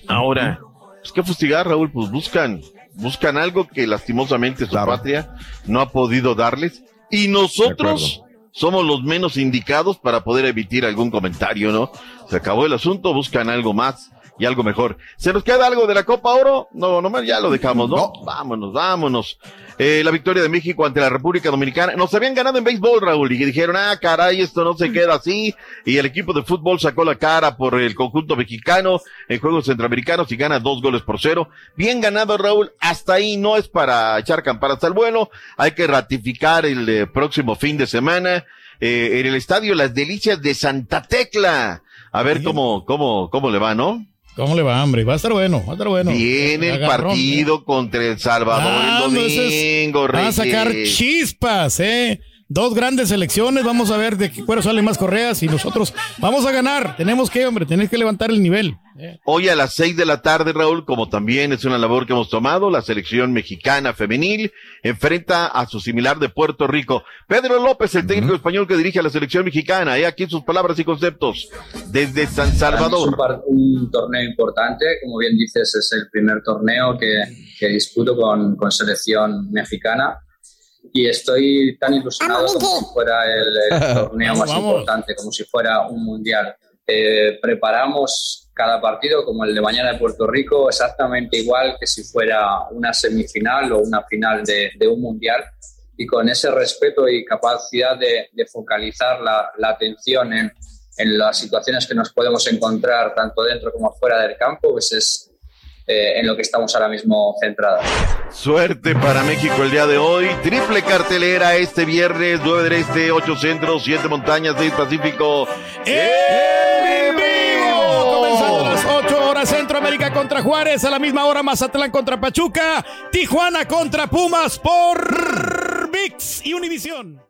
[SPEAKER 18] Ahora, pues que fustigar, Raúl, pues buscan, buscan algo que lastimosamente su patria no ha podido darles. Y nosotros somos los menos indicados para poder emitir algún comentario, ¿no? Se acabó el asunto, buscan algo más y algo mejor. ¿Se nos queda algo de la Copa Oro? No, no, ya lo dejamos, ¿no? Vámonos, vámonos. Eh, la victoria de México ante la República Dominicana. Nos habían ganado en béisbol, Raúl, y dijeron, ah, caray, esto no se queda así. Y el equipo de fútbol sacó la cara por el conjunto mexicano en Juegos Centroamericanos y gana dos goles por cero. Bien ganado, Raúl. Hasta ahí no es para echar campanas al vuelo. Hay que ratificar el eh, próximo fin de semana eh, en el estadio Las Delicias de Santa Tecla. A ver cómo, cómo, cómo le va, ¿no?
[SPEAKER 4] ¿Cómo le va, hombre? Va a estar bueno, va a estar bueno.
[SPEAKER 18] Viene el partido contra El Salvador el domingo,
[SPEAKER 4] Va a sacar chispas, ¿eh? Dos grandes elecciones, vamos a ver de qué cuero salen más correas y nosotros vamos a ganar. Tenemos que, hombre, tenés que levantar el nivel.
[SPEAKER 18] Hoy a las seis de la tarde, Raúl, como también es una labor que hemos tomado, la selección mexicana femenil enfrenta a su similar de Puerto Rico. Pedro López, el técnico español que dirige a la selección mexicana, y aquí sus palabras y conceptos desde San Salvador.
[SPEAKER 21] Es un, torneo importante, como bien dices, es el primer torneo que, que disputo con, con selección mexicana y estoy tan ilusionado como si fuera el, torneo más importante, como si fuera un mundial. Eh, preparamos cada partido, como el de mañana de Puerto Rico, exactamente igual que si fuera una semifinal o una final de, un mundial. Y con ese respeto y capacidad de, focalizar la, la atención en, en, las situaciones que nos podemos encontrar tanto dentro como fuera del campo, pues es, eh, en lo que estamos ahora mismo centrados.
[SPEAKER 18] Suerte para México el día de hoy. Triple cartelera este viernes, 9 del Este, 8 Centros, 7 Montañas, 6 Pacífico.
[SPEAKER 4] ¡En vivo! Comenzando a las 8 horas Centroamérica contra Juárez, a la misma hora Mazatlán contra Pachuca, Tijuana contra Pumas por VIX y Univisión.